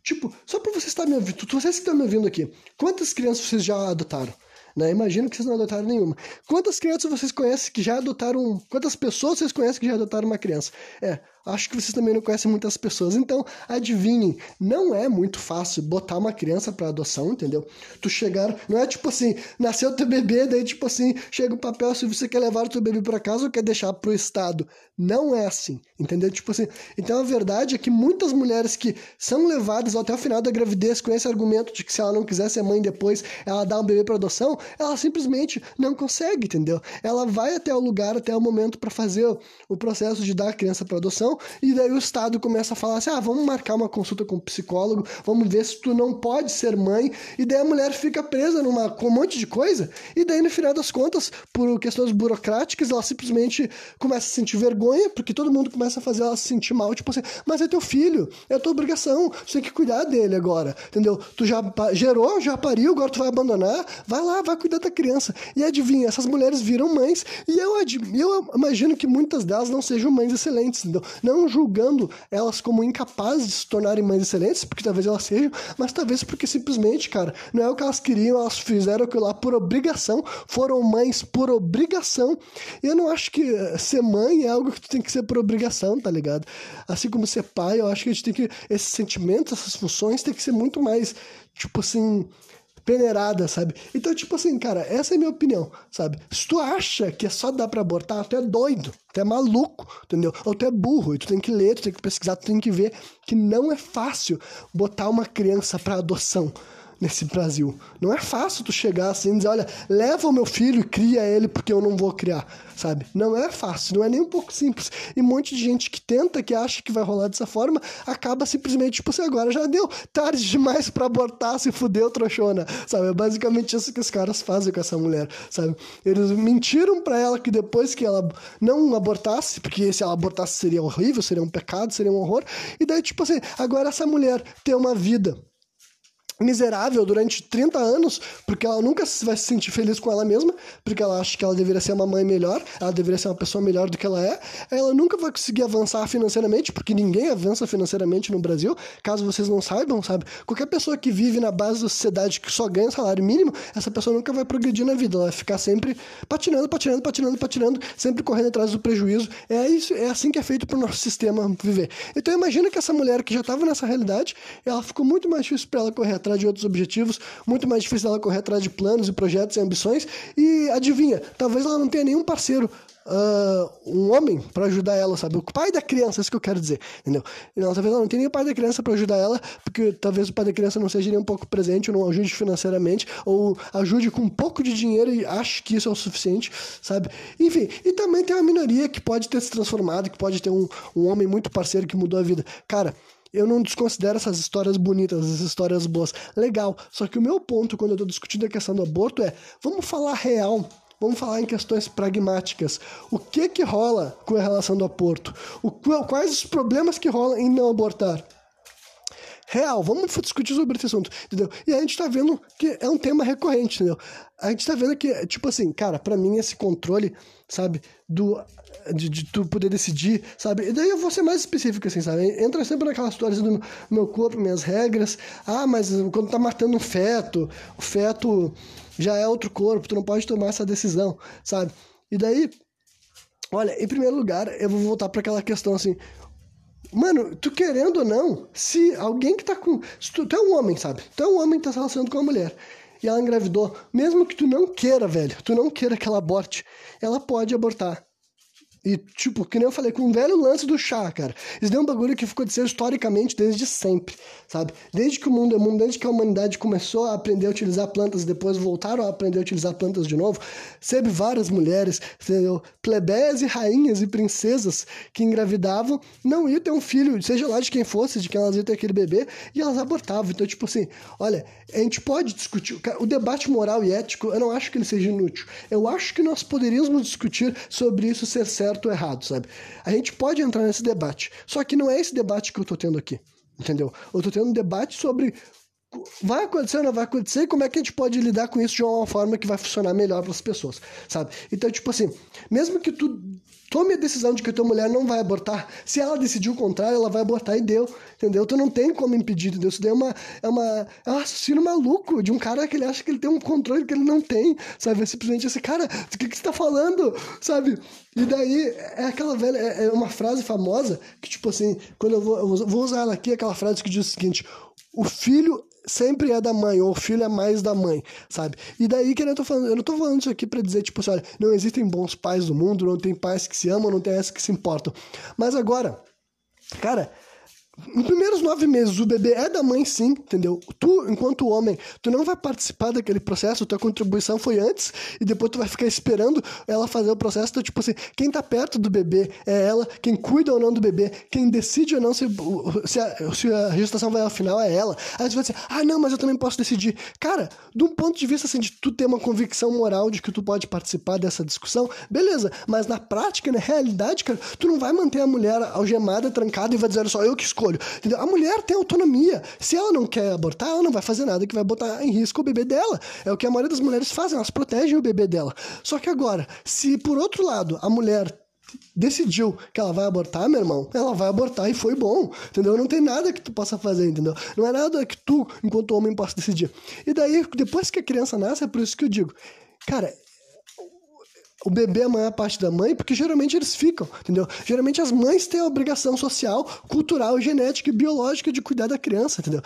tipo, só pra vocês estarem me ouvindo, vocês que estão me ouvindo aqui, quantas crianças vocês já adotaram? Né? Imagino que vocês não adotaram nenhuma. Quantas crianças vocês conhecem que já adotaram. Quantas pessoas vocês conhecem que já adotaram uma criança? É, acho que vocês também não conhecem muitas pessoas. Então, adivinhem, não é muito fácil botar uma criança para adoção, entendeu? Tu chegar, não é tipo assim, nasceu teu bebê, daí tipo assim, chega o papel se você quer levar o teu bebê para casa ou quer deixar pro estado. Não é assim, entendeu? Tipo assim, então a verdade é que muitas mulheres que são levadas até o final da gravidez com esse argumento de que se ela não quiser ser mãe depois, ela dá um bebê para adoção, ela simplesmente não consegue, entendeu? Ela vai até o lugar, até o momento para fazer o processo de dar a criança para adoção e daí o Estado começa a falar assim: ah, vamos marcar uma consulta com um psicólogo, vamos ver se tu não pode ser mãe, e daí a mulher fica presa numa, com um monte de coisa, e daí no final das contas, por questões burocráticas, ela simplesmente começa a sentir vergonha, porque todo mundo começa a fazer ela se sentir mal, tipo assim, mas é teu filho, é tua obrigação, você tem que cuidar dele agora, entendeu? Tu já gerou, já pariu, agora tu vai abandonar, vai lá, vai cuidar da criança. E adivinha, essas mulheres viram mães, e eu, eu imagino que muitas delas não sejam mães excelentes, entendeu? Não julgando elas como incapazes de se tornarem mães excelentes, porque talvez elas sejam, mas talvez porque simplesmente, cara, não é o que elas queriam, elas fizeram aquilo lá por obrigação, foram mães por obrigação. Eu não acho que ser mãe é algo que tu tem que ser por obrigação, tá ligado? Assim como ser pai, eu acho que a gente tem que. Esses sentimentos, essas funções, tem que ser muito mais, tipo assim peneirada, sabe? Então, tipo assim, cara, essa é a minha opinião, sabe? Se tu acha que é só dar pra abortar, tu é doido, tu é maluco, entendeu? Ou tu é burro, e tu tem que ler, tu tem que pesquisar, tu tem que ver que não é fácil botar uma criança pra adoção nesse Brasil. Não é fácil tu chegar assim e dizer, olha, leva o meu filho e cria ele porque eu não vou criar, sabe? Não é fácil, não é nem um pouco simples. E um monte de gente que tenta, que acha que vai rolar dessa forma, acaba simplesmente, tipo assim, agora já deu tarde demais para abortar, se fudeu, trouxona, sabe? É basicamente isso que os caras fazem com essa mulher, sabe? Eles mentiram para ela que depois que ela não abortasse, porque se ela abortasse seria horrível, seria um pecado, seria um horror, e daí, tipo assim, agora essa mulher tem uma vida miserável durante 30 anos, porque ela nunca vai se sentir feliz com ela mesma, porque ela acha que ela deveria ser uma mãe melhor, ela deveria ser uma pessoa melhor do que ela é. Ela nunca vai conseguir avançar financeiramente, porque ninguém avança financeiramente no Brasil, caso vocês não saibam, sabe? Qualquer pessoa que vive na base da sociedade que só ganha salário mínimo, essa pessoa nunca vai progredir na vida, ela vai ficar sempre patinando, patinando, patinando, patinando, sempre correndo atrás do prejuízo. É isso, é assim que é feito para o nosso sistema viver. Então imagina que essa mulher que já estava nessa realidade, ela ficou muito mais difícil para ela correr atrás de outros objetivos, muito mais difícil ela correr atrás de planos e projetos e ambições. E adivinha, talvez ela não tenha nenhum parceiro Uh, um homem para ajudar ela, sabe? O pai da criança, é isso que eu quero dizer, entendeu? Talvez ela não tenha o pai da criança para ajudar ela, porque talvez o pai da criança não seja nem um pouco presente, ou não ajude financeiramente, ou ajude com um pouco de dinheiro e ache que isso é o suficiente, sabe? Enfim, e também tem uma minoria que pode ter se transformado, que pode ter um, um homem muito parceiro que mudou a vida. Cara, eu não desconsidero essas histórias bonitas, essas histórias boas. Legal. Só que o meu ponto quando eu estou discutindo a questão do aborto é: vamos falar real. Vamos falar em questões pragmáticas. O que que rola com a relação do aborto? O, quais os problemas que rolam em não abortar? Real. Vamos discutir sobre esse assunto, entendeu? E a gente tá vendo que é um tema recorrente, entendeu? A gente tá vendo que, tipo assim, cara, para mim esse controle, sabe, do de, de, tu poder decidir, sabe? E daí eu vou ser mais específico, assim, sabe? Entra sempre naquelas histórias do meu corpo, minhas regras. Ah, mas quando tá matando um feto, o feto já é outro corpo, tu não pode tomar essa decisão, sabe? E daí, olha, em primeiro lugar, eu vou voltar para aquela questão assim, Mano, tu querendo ou não, se alguém que tá com. Se tu, tu é um homem, sabe? Tu é um homem que tá se relacionando com uma mulher. E ela engravidou. Mesmo que tu não queira, velho, tu não queira que ela aborte, ela pode abortar. E, tipo, que nem eu falei, com o velho lance do chá, cara. Isso é um bagulho que ficou de ser historicamente desde sempre, sabe? Desde que o mundo é mundo, desde que a humanidade começou a aprender a utilizar plantas depois voltaram a aprender a utilizar plantas de novo, sempre várias mulheres, entendeu? Plebeias e rainhas e princesas que engravidavam, não iam ter um filho, seja lá de quem fosse, de quem elas iam ter aquele bebê, e elas abortavam. Então, tipo assim, olha, a gente pode discutir. O debate moral e ético, eu não acho que ele seja inútil. Eu acho que nós poderíamos discutir sobre isso ser certo certo ou errado, sabe? A gente pode entrar nesse debate. Só que não é esse debate que eu tô tendo aqui, entendeu? Eu tô tendo um debate sobre vai acontecer ou não vai acontecer e como é que a gente pode lidar com isso de uma forma que vai funcionar melhor para as pessoas, sabe? Então, tipo assim, mesmo que tu tome a decisão de que a tua mulher não vai abortar, se ela decidir o contrário, ela vai abortar e deu, entendeu? Tu não tem como impedir, entendeu? Isso daí é, uma, é, uma, é um assassino maluco de um cara que ele acha que ele tem um controle que ele não tem, sabe? É simplesmente esse cara, o que, que você tá falando, sabe? E daí, é aquela velha, é, é uma frase famosa que, tipo assim, quando eu vou, eu vou usar ela aqui, aquela frase que diz o seguinte: o filho sempre é da mãe, ou o filho é mais da mãe, sabe? E daí que eu tô falando, eu não tô falando isso aqui para dizer, tipo assim, olha, não existem bons pais no mundo, não tem pais que se amam, não tem esses que se importam. Mas agora, cara, nos primeiros nove meses, o bebê é da mãe, sim, entendeu? Tu, enquanto homem, tu não vai participar daquele processo, tua contribuição foi antes, e depois tu vai ficar esperando ela fazer o processo. Então, tipo assim, quem tá perto do bebê é ela, quem cuida ou não do bebê, quem decide ou não se, se, a, se a gestação vai ao final é ela. Aí você vai dizer, ah, não, mas eu também posso decidir. Cara, de um ponto de vista assim, de tu ter uma convicção moral de que tu pode participar dessa discussão, beleza, mas na prática, na realidade, cara, tu não vai manter a mulher algemada, trancada e vai dizer, olha só, eu que escolho escolho. Entendeu? A mulher tem autonomia. Se ela não quer abortar, ela não vai fazer nada que vai botar em risco o bebê dela. É o que a maioria das mulheres fazem, elas protegem o bebê dela. Só que agora, se por outro lado a mulher decidiu que ela vai abortar, meu irmão, ela vai abortar e foi bom, entendeu? Não tem nada que tu possa fazer, entendeu? Não é nada que tu, enquanto homem, possa decidir. E daí, depois que a criança nasce, é por isso que eu digo, cara, o bebê é a maior parte da mãe, porque geralmente eles ficam, entendeu? Geralmente as mães têm a obrigação social, cultural, genética e biológica de cuidar da criança, entendeu?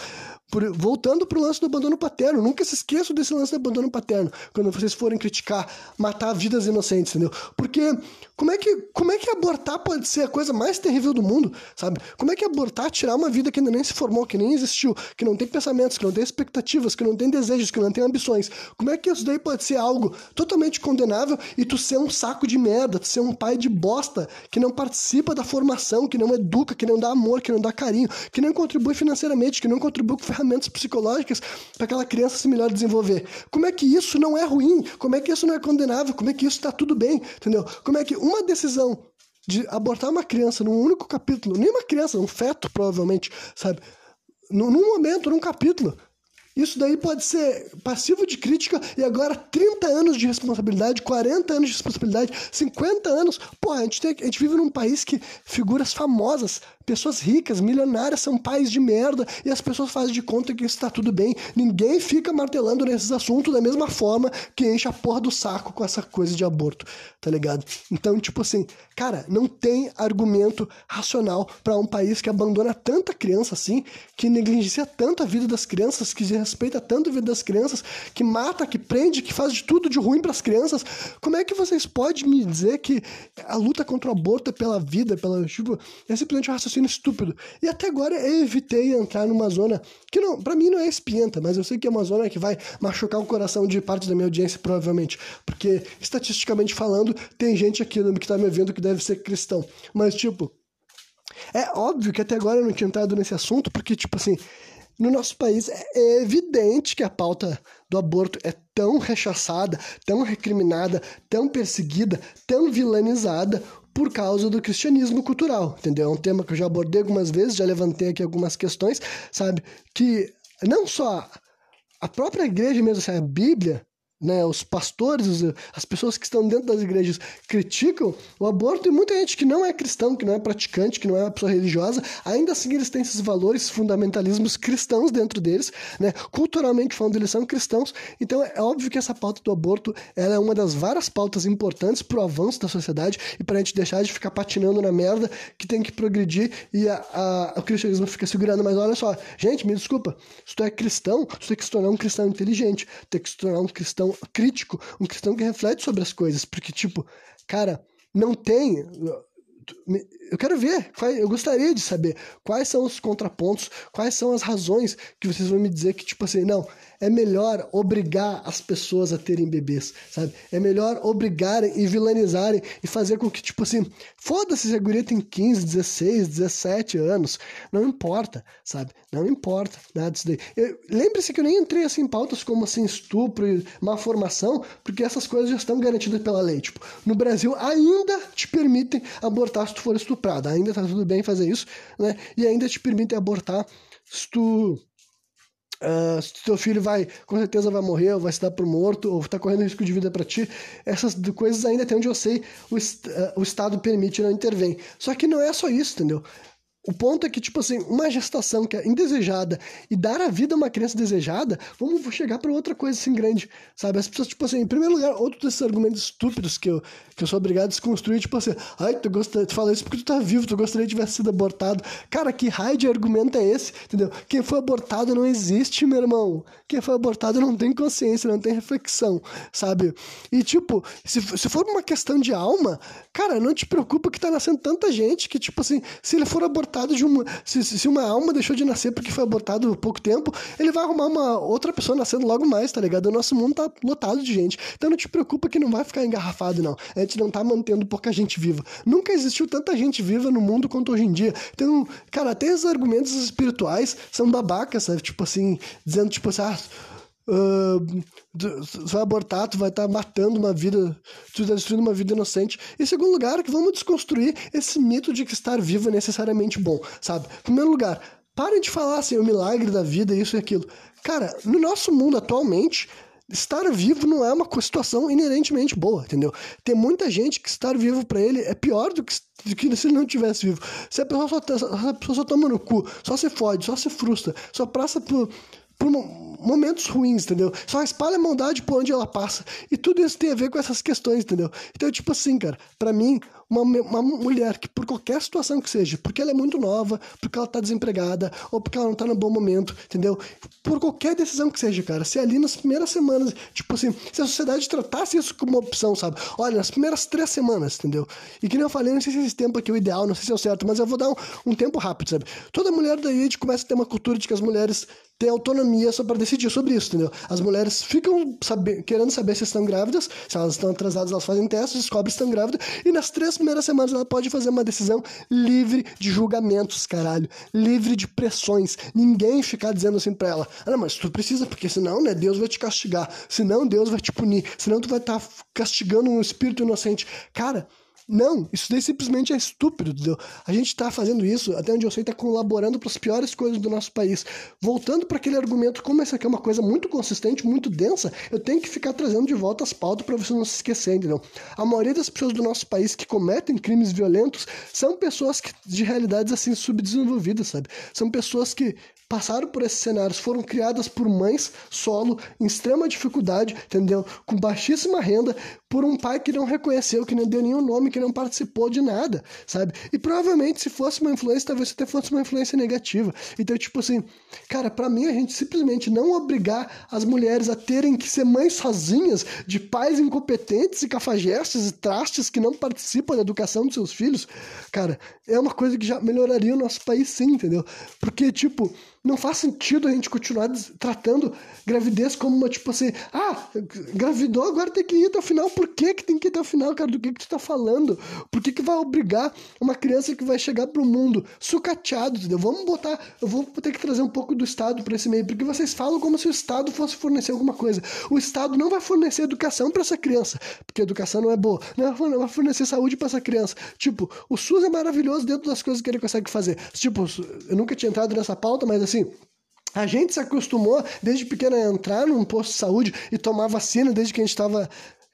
Por, voltando pro lance do abandono paterno, nunca se esqueçam desse lance do abandono paterno, quando vocês forem criticar, matar vidas inocentes, entendeu? Porque como é que, como é que abortar pode ser a coisa mais terrível do mundo, sabe? Como é que abortar, tirar uma vida que ainda nem se formou, que nem existiu, que não tem pensamentos, que não tem expectativas, que não tem desejos, que não tem ambições? Como é que isso daí pode ser algo totalmente condenável e tu ser um saco de merda, tu ser um pai de bosta, que não participa da formação, que não educa, que não dá amor, que não dá carinho, que não contribui financeiramente, que não contribui com ferramentas psicológicas para aquela criança se melhor desenvolver. Como é que isso não é ruim? Como é que isso não é condenável? Como é que isso está tudo bem? Entendeu? Como é que uma decisão de abortar uma criança num único capítulo, nem uma criança, um feto provavelmente, sabe? Num momento, num capítulo, isso daí pode ser passivo de crítica e agora 30 anos de responsabilidade, 40 anos de responsabilidade, 50 anos. Pô, a gente, tem, a gente vive num país que figuras famosas Pessoas ricas, milionárias, são pais de merda e as pessoas fazem de conta que está tudo bem. Ninguém fica martelando nesses assuntos da mesma forma que enche a porra do saco com essa coisa de aborto, tá ligado? Então, tipo assim, cara, não tem argumento racional para um país que abandona tanta criança assim, que negligencia tanto a vida das crianças, que respeita tanto a vida das crianças, que mata, que prende, que faz de tudo de ruim para as crianças. Como é que vocês podem me dizer que a luta contra o aborto é pela vida, pela. Tipo, é simplesmente um raciocínio estúpido. E até agora eu evitei entrar numa zona que não, para mim não é espienta, mas eu sei que é uma zona que vai machucar o coração de parte da minha audiência, provavelmente. Porque, estatisticamente falando, tem gente aqui que tá me ouvindo que deve ser cristão. Mas, tipo, é óbvio que até agora eu não tinha entrado nesse assunto, porque, tipo assim, no nosso país é evidente que a pauta do aborto é tão rechaçada, tão recriminada, tão perseguida, tão vilanizada, por causa do cristianismo cultural, entendeu? É um tema que eu já abordei algumas vezes, já levantei aqui algumas questões, sabe? Que não só a própria igreja mesmo, assim, a Bíblia, né, os pastores, as pessoas que estão dentro das igrejas criticam o aborto e muita gente que não é cristão, que não é praticante, que não é uma pessoa religiosa, ainda assim eles têm esses valores, fundamentalismos cristãos dentro deles, né? Culturalmente falando, eles são cristãos. Então é óbvio que essa pauta do aborto é uma das várias pautas importantes para o avanço da sociedade e para a gente deixar de ficar patinando na merda que tem que progredir e a, a, o cristianismo fica segurando. Mas olha só, gente, me desculpa, se tu é cristão, tu tem que se tornar um cristão inteligente, tem que se tornar um crítico, um cristão que reflete sobre as coisas, porque, tipo, cara, não tem. Eu quero ver, eu gostaria de saber quais são os contrapontos, quais são as razões que vocês vão me dizer que, tipo assim, não, é melhor obrigar as pessoas a terem bebês, sabe? É melhor obrigarem e vilanizarem e fazer com que, tipo assim, foda-se se a guria tem 15, 16, 17 anos, não importa, sabe? Não importa nada disso daí. Lembre-se que eu nem entrei assim em pautas como assim estupro e má formação, porque essas coisas já estão garantidas pela lei. Tipo, no Brasil ainda te permitem abortar se tu for estuprado, ainda tá tudo bem fazer isso, né? E ainda te permitem abortar se tu Uh, se teu filho vai, com certeza vai morrer, ou vai se dar por morto, ou está correndo risco de vida para ti, essas coisas ainda até onde eu sei, o, uh, o Estado permite não intervém. Só que não é só isso, entendeu? O ponto é que, tipo assim, uma gestação que é indesejada e dar a vida a uma criança desejada, vamos chegar para outra coisa assim grande, sabe? As pessoas, tipo assim, em primeiro lugar, outro desses argumentos estúpidos que eu, que eu sou obrigado a desconstruir, tipo assim, ai, tu, gostaria, tu fala isso porque tu tá vivo, tu gostaria que tivesse sido abortado. Cara, que raio de argumento é esse, entendeu? Quem foi abortado não existe, meu irmão. Quem foi abortado não tem consciência, não tem reflexão, sabe? E, tipo, se, se for uma questão de alma, cara, não te preocupa que tá nascendo tanta gente que, tipo assim, se ele for abortado, abortado de uma. Se, se uma alma deixou de nascer porque foi abortado há pouco tempo, ele vai arrumar uma outra pessoa nascendo logo mais, tá ligado? O nosso mundo tá lotado de gente. Então não te preocupa que não vai ficar engarrafado, não. A gente não tá mantendo pouca gente viva. Nunca existiu tanta gente viva no mundo quanto hoje em dia. Então, cara, até os argumentos espirituais são babacas, sabe? Tipo assim, dizendo, tipo assim, ah, Uh, tu vai abortar, tu vai estar tá matando uma vida, tu está destruindo uma vida inocente. Em segundo lugar, que vamos desconstruir esse mito de que estar vivo é necessariamente bom, sabe? Em primeiro lugar, parem de falar assim, o milagre da vida, isso e aquilo. Cara, no nosso mundo atualmente, estar vivo não é uma situação inerentemente boa, entendeu? Tem muita gente que estar vivo para ele é pior do que, do que se ele não tivesse vivo. Se a pessoa só, a pessoa só toma no cu, só se fode, só se frustra, só passa por por momentos ruins, entendeu? Só espalha a maldade por onde ela passa. E tudo isso tem a ver com essas questões, entendeu? Então, tipo assim, cara, para mim, uma, uma mulher que por qualquer situação que seja, porque ela é muito nova, porque ela tá desempregada, ou porque ela não tá no bom momento, entendeu? Por qualquer decisão que seja, cara, se ali nas primeiras semanas, tipo assim, se a sociedade tratasse isso como uma opção, sabe? Olha, nas primeiras três semanas, entendeu? E que nem eu falei, não sei se esse tempo aqui é o ideal, não sei se é o certo, mas eu vou dar um, um tempo rápido, sabe? Toda mulher daí a gente começa a ter uma cultura de que as mulheres têm autonomia só para decidir sobre isso, entendeu? As mulheres ficam querendo saber se estão grávidas, se elas estão atrasadas, elas fazem testes, descobrem se estão grávidas, e nas três primeiras semanas ela pode fazer uma decisão livre de julgamentos, caralho. Livre de pressões. Ninguém ficar dizendo assim pra ela: ah, não, mas tu precisa, porque senão, né, Deus vai te castigar. Senão, Deus vai te punir. Senão, tu vai estar tá castigando um espírito inocente. Cara, não, isso daí simplesmente é estúpido, entendeu? A gente está fazendo isso, até onde eu sei, está colaborando para as piores coisas do nosso país. Voltando para aquele argumento, como essa aqui é uma coisa muito consistente, muito densa, eu tenho que ficar trazendo de volta as pautas para você não se esquecer, entendeu? A maioria das pessoas do nosso país que cometem crimes violentos são pessoas que, de realidades assim subdesenvolvidas, sabe? São pessoas que passaram por esses cenários, foram criadas por mães solo, em extrema dificuldade, entendeu? Com baixíssima renda, por um pai que não reconheceu, que não deu nenhum nome, que não participou de nada, sabe? E provavelmente, se fosse uma influência, talvez até fosse uma influência negativa. Então, tipo assim, cara, para mim, a gente simplesmente não obrigar as mulheres a terem que ser mães sozinhas, de pais incompetentes e cafajestes e trastes que não participam da educação dos seus filhos, cara, é uma coisa que já melhoraria o nosso país sim, entendeu? Porque, tipo, não faz sentido a gente continuar tratando gravidez como uma, tipo assim, ah, gravidou, agora tem que ir até o final. Por que, que tem que ir até o final, cara? Do que, que tu tá falando? Por que, que vai obrigar uma criança que vai chegar pro mundo sucateado, entendeu? Vamos botar, eu vou ter que trazer um pouco do Estado para esse meio, porque vocês falam como se o Estado fosse fornecer alguma coisa. O Estado não vai fornecer educação para essa criança, porque educação não é boa. Não vai fornecer saúde para essa criança. Tipo, o SUS é maravilhoso dentro das coisas que ele consegue fazer. Tipo, eu nunca tinha entrado nessa pauta, mas assim, a gente se acostumou desde pequeno a entrar num posto de saúde e tomar vacina desde que a gente estava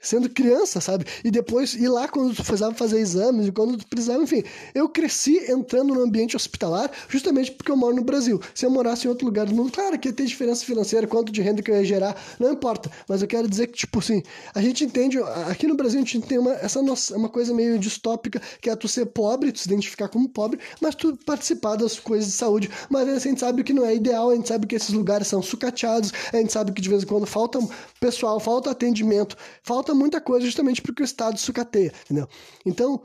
sendo criança, sabe? E depois ir lá quando tu precisava fazer exames, quando tu precisava, enfim. Eu cresci entrando no ambiente hospitalar justamente porque eu moro no Brasil. Se eu morasse em outro lugar do mundo, claro que ia ter diferença financeira, quanto de renda que eu ia gerar, não importa. Mas eu quero dizer que, tipo assim, a gente entende, aqui no Brasil a gente tem uma, essa nossa, uma coisa meio distópica, que é tu ser pobre, tu se identificar como pobre, mas tu participar das coisas de saúde. Mas a gente sabe que não é ideal, a gente sabe que esses lugares são sucateados, a gente sabe que de vez em quando falta pessoal, falta atendimento, falta muita coisa justamente porque o Estado sucateia, entendeu? Então,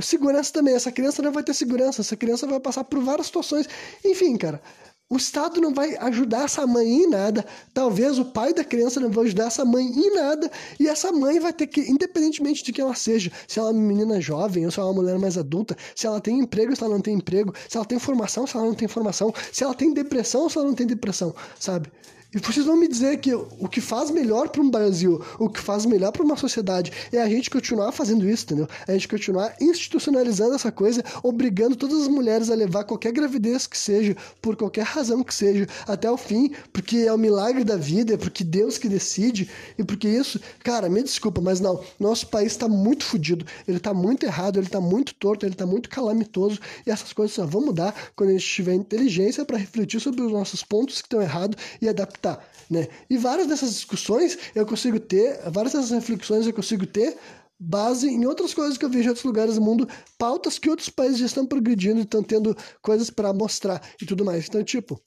segurança também. Essa criança não vai ter segurança, essa criança vai passar por várias situações. Enfim, cara, o Estado não vai ajudar essa mãe em nada. Talvez o pai da criança não vai ajudar essa mãe em nada. E essa mãe vai ter que, independentemente de quem ela seja, se ela é uma menina jovem ou se ela é uma mulher mais adulta, se ela tem emprego se ela não tem emprego, se ela tem formação, se ela não tem formação, se ela tem depressão se ela não tem depressão, sabe? E vocês vão me dizer que o que faz melhor para um Brasil, o que faz melhor para uma sociedade, é a gente continuar fazendo isso, entendeu? É a gente continuar institucionalizando essa coisa, obrigando todas as mulheres a levar qualquer gravidez que seja, por qualquer razão que seja, até o fim, porque é o milagre da vida, é porque Deus que decide, e porque isso, cara, me desculpa, mas não, nosso país está muito fodido, ele está muito errado, ele está muito torto, ele está muito calamitoso, e essas coisas só vão mudar quando a gente tiver inteligência para refletir sobre os nossos pontos que estão errados e adaptar tá, né? E várias dessas discussões eu consigo ter, várias dessas reflexões eu consigo ter base em outras coisas que eu vejo em outros lugares do mundo, pautas que outros países já estão progredindo e estão tendo coisas para mostrar e tudo mais. Então, tipo,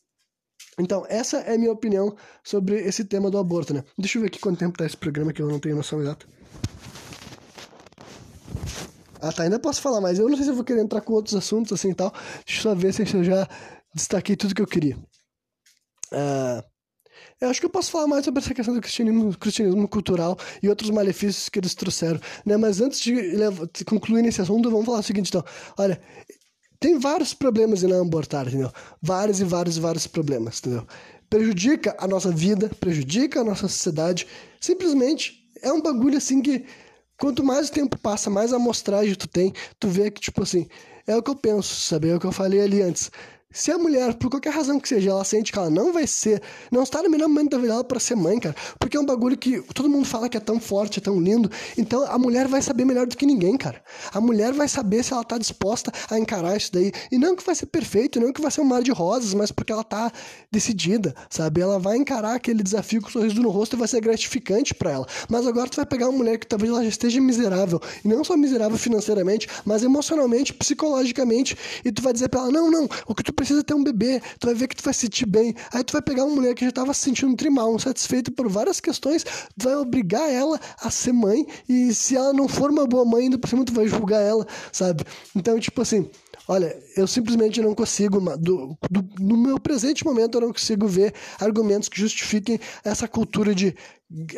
então, essa é a minha opinião sobre esse tema do aborto, né? Deixa eu ver aqui quanto tempo tá esse programa que eu não tenho noção exata. Ah, tá, ainda posso falar, mas eu não sei se eu vou querer entrar com outros assuntos assim e tal. Deixa eu só ver se eu já destaquei tudo que eu queria. Uh, eu acho que eu posso falar mais sobre essa questão do cristianismo, cristianismo cultural e outros malefícios que eles trouxeram, né? Mas antes de, concluir nesse assunto, vamos falar o seguinte, então. Olha, tem vários problemas em não abortar, entendeu? Vários e vários e vários problemas, entendeu? Prejudica a nossa vida, prejudica a nossa sociedade. Simplesmente é um bagulho assim que quanto mais o tempo passa, mais amostragem tu tem, tu vê que, tipo assim, é o que eu penso, sabe? É o que eu falei ali antes. Se a mulher, por qualquer razão que seja, ela sente que ela não vai ser, não está no melhor momento da vida dela para ser mãe, cara, porque é um bagulho que todo mundo fala que é tão forte, é tão lindo, então a mulher vai saber melhor do que ninguém, cara. A mulher vai saber se ela tá disposta a encarar isso daí. E não que vai ser perfeito, não que vai ser um mar de rosas, mas porque ela tá decidida, sabe? Ela vai encarar aquele desafio com o sorriso no rosto e vai ser gratificante para ela. Mas agora tu vai pegar uma mulher que talvez ela já esteja miserável, e não só miserável financeiramente, mas emocionalmente, psicologicamente, e tu vai dizer para ela: "Não, não, o que tu precisa ter um bebê, tu vai ver que tu vai se sentir bem. Aí tu vai pegar uma mulher que já estava se sentindo trimal, insatisfeita por várias questões, tu vai obrigar ela a ser mãe, e se ela não for uma boa mãe, ainda por cima tu vai julgar ela, sabe? Então, tipo assim, Olha, eu simplesmente não consigo, do, do, no meu presente momento, eu não consigo ver argumentos que justifiquem essa cultura de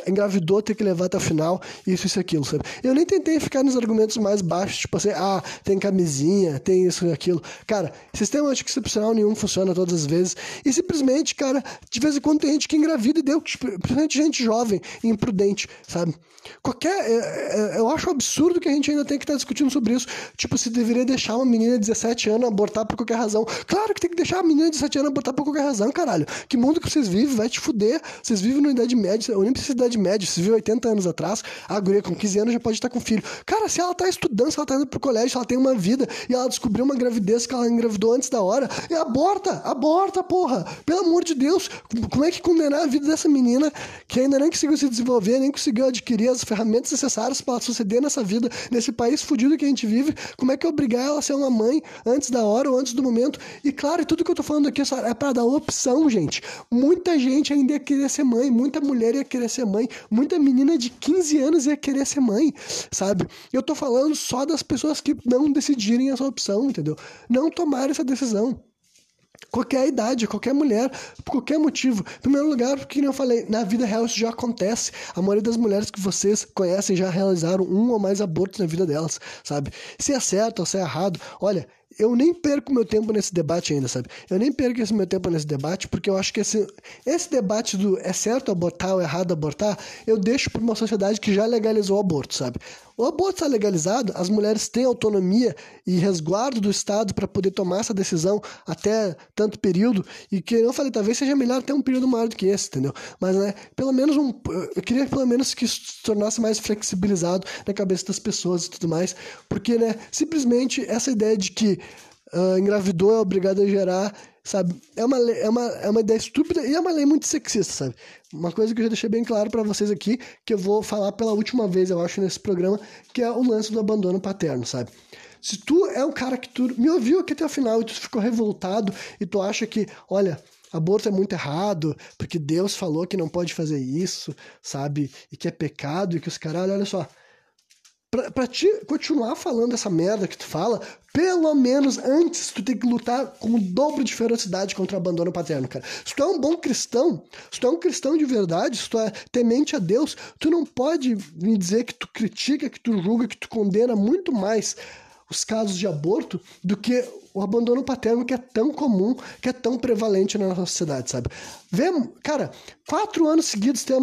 engravidou, ter que levar até o final, isso, isso, aquilo, sabe? Eu nem tentei ficar nos argumentos mais baixos, tipo assim, ah, tem camisinha, tem isso e aquilo. Cara, sistema anticoncepcional nenhum funciona todas as vezes. E simplesmente, cara, de vez em quando tem gente que engravida e deu, tipo, principalmente gente jovem e imprudente, sabe? Qualquer. É, é, eu acho absurdo que a gente ainda tem que estar tá discutindo sobre isso. Tipo, se deveria deixar uma menina de 17 anos abortar por qualquer razão. Claro que tem que deixar a menina de 17 anos abortar por qualquer razão, caralho. Que mundo que vocês vivem? Vai te fuder. Vocês vivem na Idade Média. Eu nem da Idade Média. Vocês vivem 80 anos atrás. A guria com 15 anos já pode estar com filho. Cara, se ela tá estudando, se ela tá indo pro colégio, se ela tem uma vida e ela descobriu uma gravidez que ela engravidou antes da hora, aborta, aborta, porra. Pelo amor de Deus. Como é que condenar a vida dessa menina que ainda nem conseguiu se desenvolver, nem conseguiu adquirir as ferramentas necessárias para suceder nessa vida, nesse país fudido que a gente vive? Como é que é obrigar ela a ser uma mãe antes da hora ou antes do momento? E claro, tudo que eu tô falando aqui é para dar opção, gente. Muita gente ainda ia querer ser mãe, muita mulher ia querer ser mãe, muita menina de 15 anos ia querer ser mãe, sabe? Eu tô falando só das pessoas que não decidirem essa opção, entendeu? Não tomarem essa decisão. qualquer idade, qualquer mulher, por qualquer motivo. Em primeiro lugar, porque, como eu falei, na vida real isso já acontece. A maioria das mulheres que vocês conhecem já realizaram um ou mais abortos na vida delas, sabe? Se é certo ou se é errado, olha, eu nem perco meu tempo nesse debate ainda, sabe? Eu nem perco esse meu tempo nesse debate, porque eu acho que esse, esse debate do é certo abortar ou errado abortar, eu deixo para uma sociedade que já legalizou o aborto, sabe? O aborto está legalizado, as mulheres têm autonomia e resguardo do Estado para poder tomar essa decisão até tanto período, e que eu falei, talvez seja melhor até um período maior do que esse, entendeu? Mas, né, pelo menos um. Eu queria pelo menos que isso se tornasse mais flexibilizado na cabeça das pessoas e tudo mais, porque, né, simplesmente essa ideia de que uh, engravidou é obrigado a gerar, sabe? É uma, lei, é, uma, é uma ideia estúpida e é uma lei muito sexista, sabe? Uma coisa que eu já deixei bem claro para vocês aqui, que eu vou falar pela última vez, eu acho, nesse programa, que é o lance do abandono paterno, sabe? Se tu é um cara que tu me ouviu aqui até o final e tu ficou revoltado e tu acha que, olha, aborto é muito errado, porque Deus falou que não pode fazer isso, sabe? E que é pecado e que os caralho, olha só, Pra, pra te continuar falando essa merda que tu fala, pelo menos antes tu tem que lutar com o dobro de ferocidade contra o abandono paterno, cara. Se tu é um bom cristão, se tu é um cristão de verdade, se tu é temente a Deus, tu não pode me dizer que tu critica, que tu julga, que tu condena muito mais os casos de aborto do que o abandono paterno que é tão comum, que é tão prevalente na nossa sociedade, sabe? Vê, cara, quatro anos seguidos tem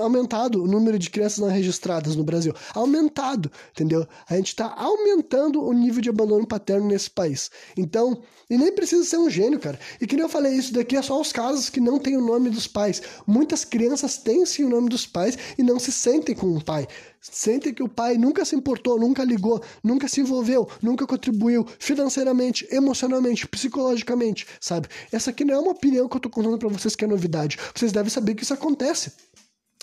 aumentado o número de crianças não registradas no Brasil. Aumentado, entendeu? A gente está aumentando o nível de abandono paterno nesse país. Então, e nem precisa ser um gênio, cara. E que nem eu falei, isso daqui é só os casos que não têm o nome dos pais. Muitas crianças têm sim o nome dos pais e não se sentem com o pai. Sentem que o pai nunca se importou, nunca ligou, nunca se envolveu, nunca contribuiu financeiramente, emocionalmente, psicologicamente, sabe? Essa aqui não é uma opinião que eu tô contando para vocês que é novidade. Vocês devem saber que isso acontece.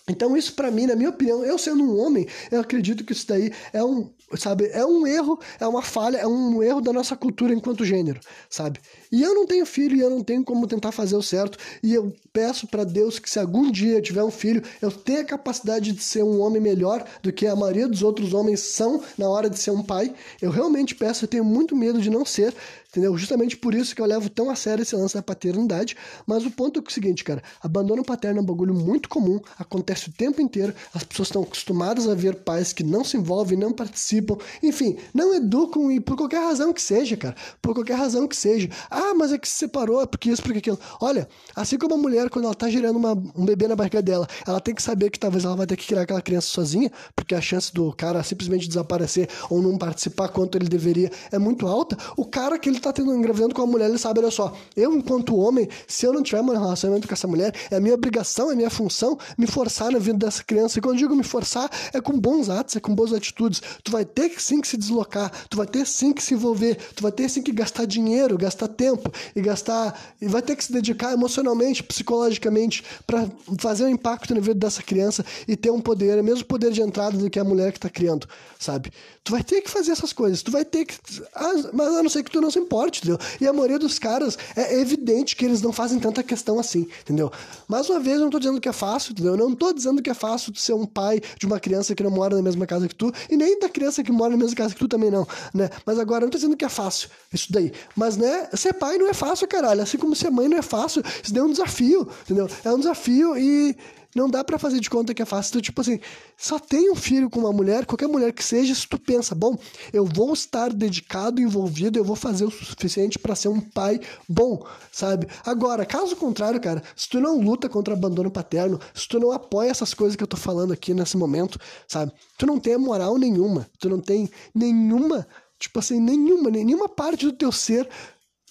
Então, isso para mim, na minha opinião, eu sendo um homem, eu acredito que isso daí é um, sabe, é um erro, é uma falha, é um erro da nossa cultura enquanto gênero, sabe? E eu não tenho filho e eu não tenho como tentar fazer o certo, e eu peço para Deus que se algum dia eu tiver um filho, eu tenha a capacidade de ser um homem melhor do que a maioria dos outros homens são na hora de ser um pai. Eu realmente peço, eu tenho muito medo de não ser, entendeu? Justamente por isso que eu levo tão a sério esse lance da paternidade. Mas o ponto é, o seguinte, cara: abandono paterno é um bagulho muito comum, acontece o tempo inteiro, as pessoas estão acostumadas a ver pais que não se envolvem, não participam, enfim, não educam e por qualquer razão que seja, cara, por qualquer razão que seja. Ah, mas é que se separou, é porque isso, porque aquilo. Olha, assim como a mulher, quando ela tá gerando uma, um bebê na barriga dela, ela tem que saber que talvez ela vai ter que criar aquela criança sozinha, porque a chance do cara simplesmente desaparecer ou não participar quanto ele deveria é muito alta. O cara que ele tá tendo engravidando com a mulher, ele sabe, olha só, eu enquanto homem, se eu não tiver um relacionamento com essa mulher, é minha obrigação, é minha função me forçar na vida dessa criança. E quando eu digo me forçar, é com bons atos, é com boas atitudes. Tu vai ter sim que se deslocar, tu vai ter sim que se envolver, tu vai ter sim que gastar dinheiro, gastar tempo e gastar e vai ter que se dedicar emocionalmente, psicologicamente para fazer um impacto na vida dessa criança e ter um poder, é o mesmo poder de entrada do que a mulher que está criando, sabe? Tu vai ter que fazer essas coisas, tu vai ter que. Ah, mas a não ser que tu não se importe, entendeu? E a maioria dos caras é evidente que eles não fazem tanta questão assim, entendeu? Mais uma vez, eu não tô dizendo que é fácil, entendeu? Eu não tô dizendo que é fácil ser um pai de uma criança que não mora na mesma casa que tu, e nem da criança que mora na mesma casa que tu também não, né? Mas agora, eu não tô dizendo que é fácil isso daí. Mas, né, ser pai não é fácil, caralho. Assim como ser mãe não é fácil. Isso daí é um desafio, entendeu? É um desafio e não dá para fazer de conta que é fácil. Então, tipo assim, só tem um filho com uma mulher, qualquer mulher que seja, se tu pensa, bom, eu vou estar dedicado, envolvido, eu vou fazer o suficiente para ser um pai bom, sabe? Agora, caso contrário, cara, se tu não luta contra abandono paterno, se tu não apoia essas coisas que eu tô falando aqui nesse momento, sabe? Tu não tem moral nenhuma, tu não tem nenhuma tipo assim, nenhuma, nenhuma parte do teu ser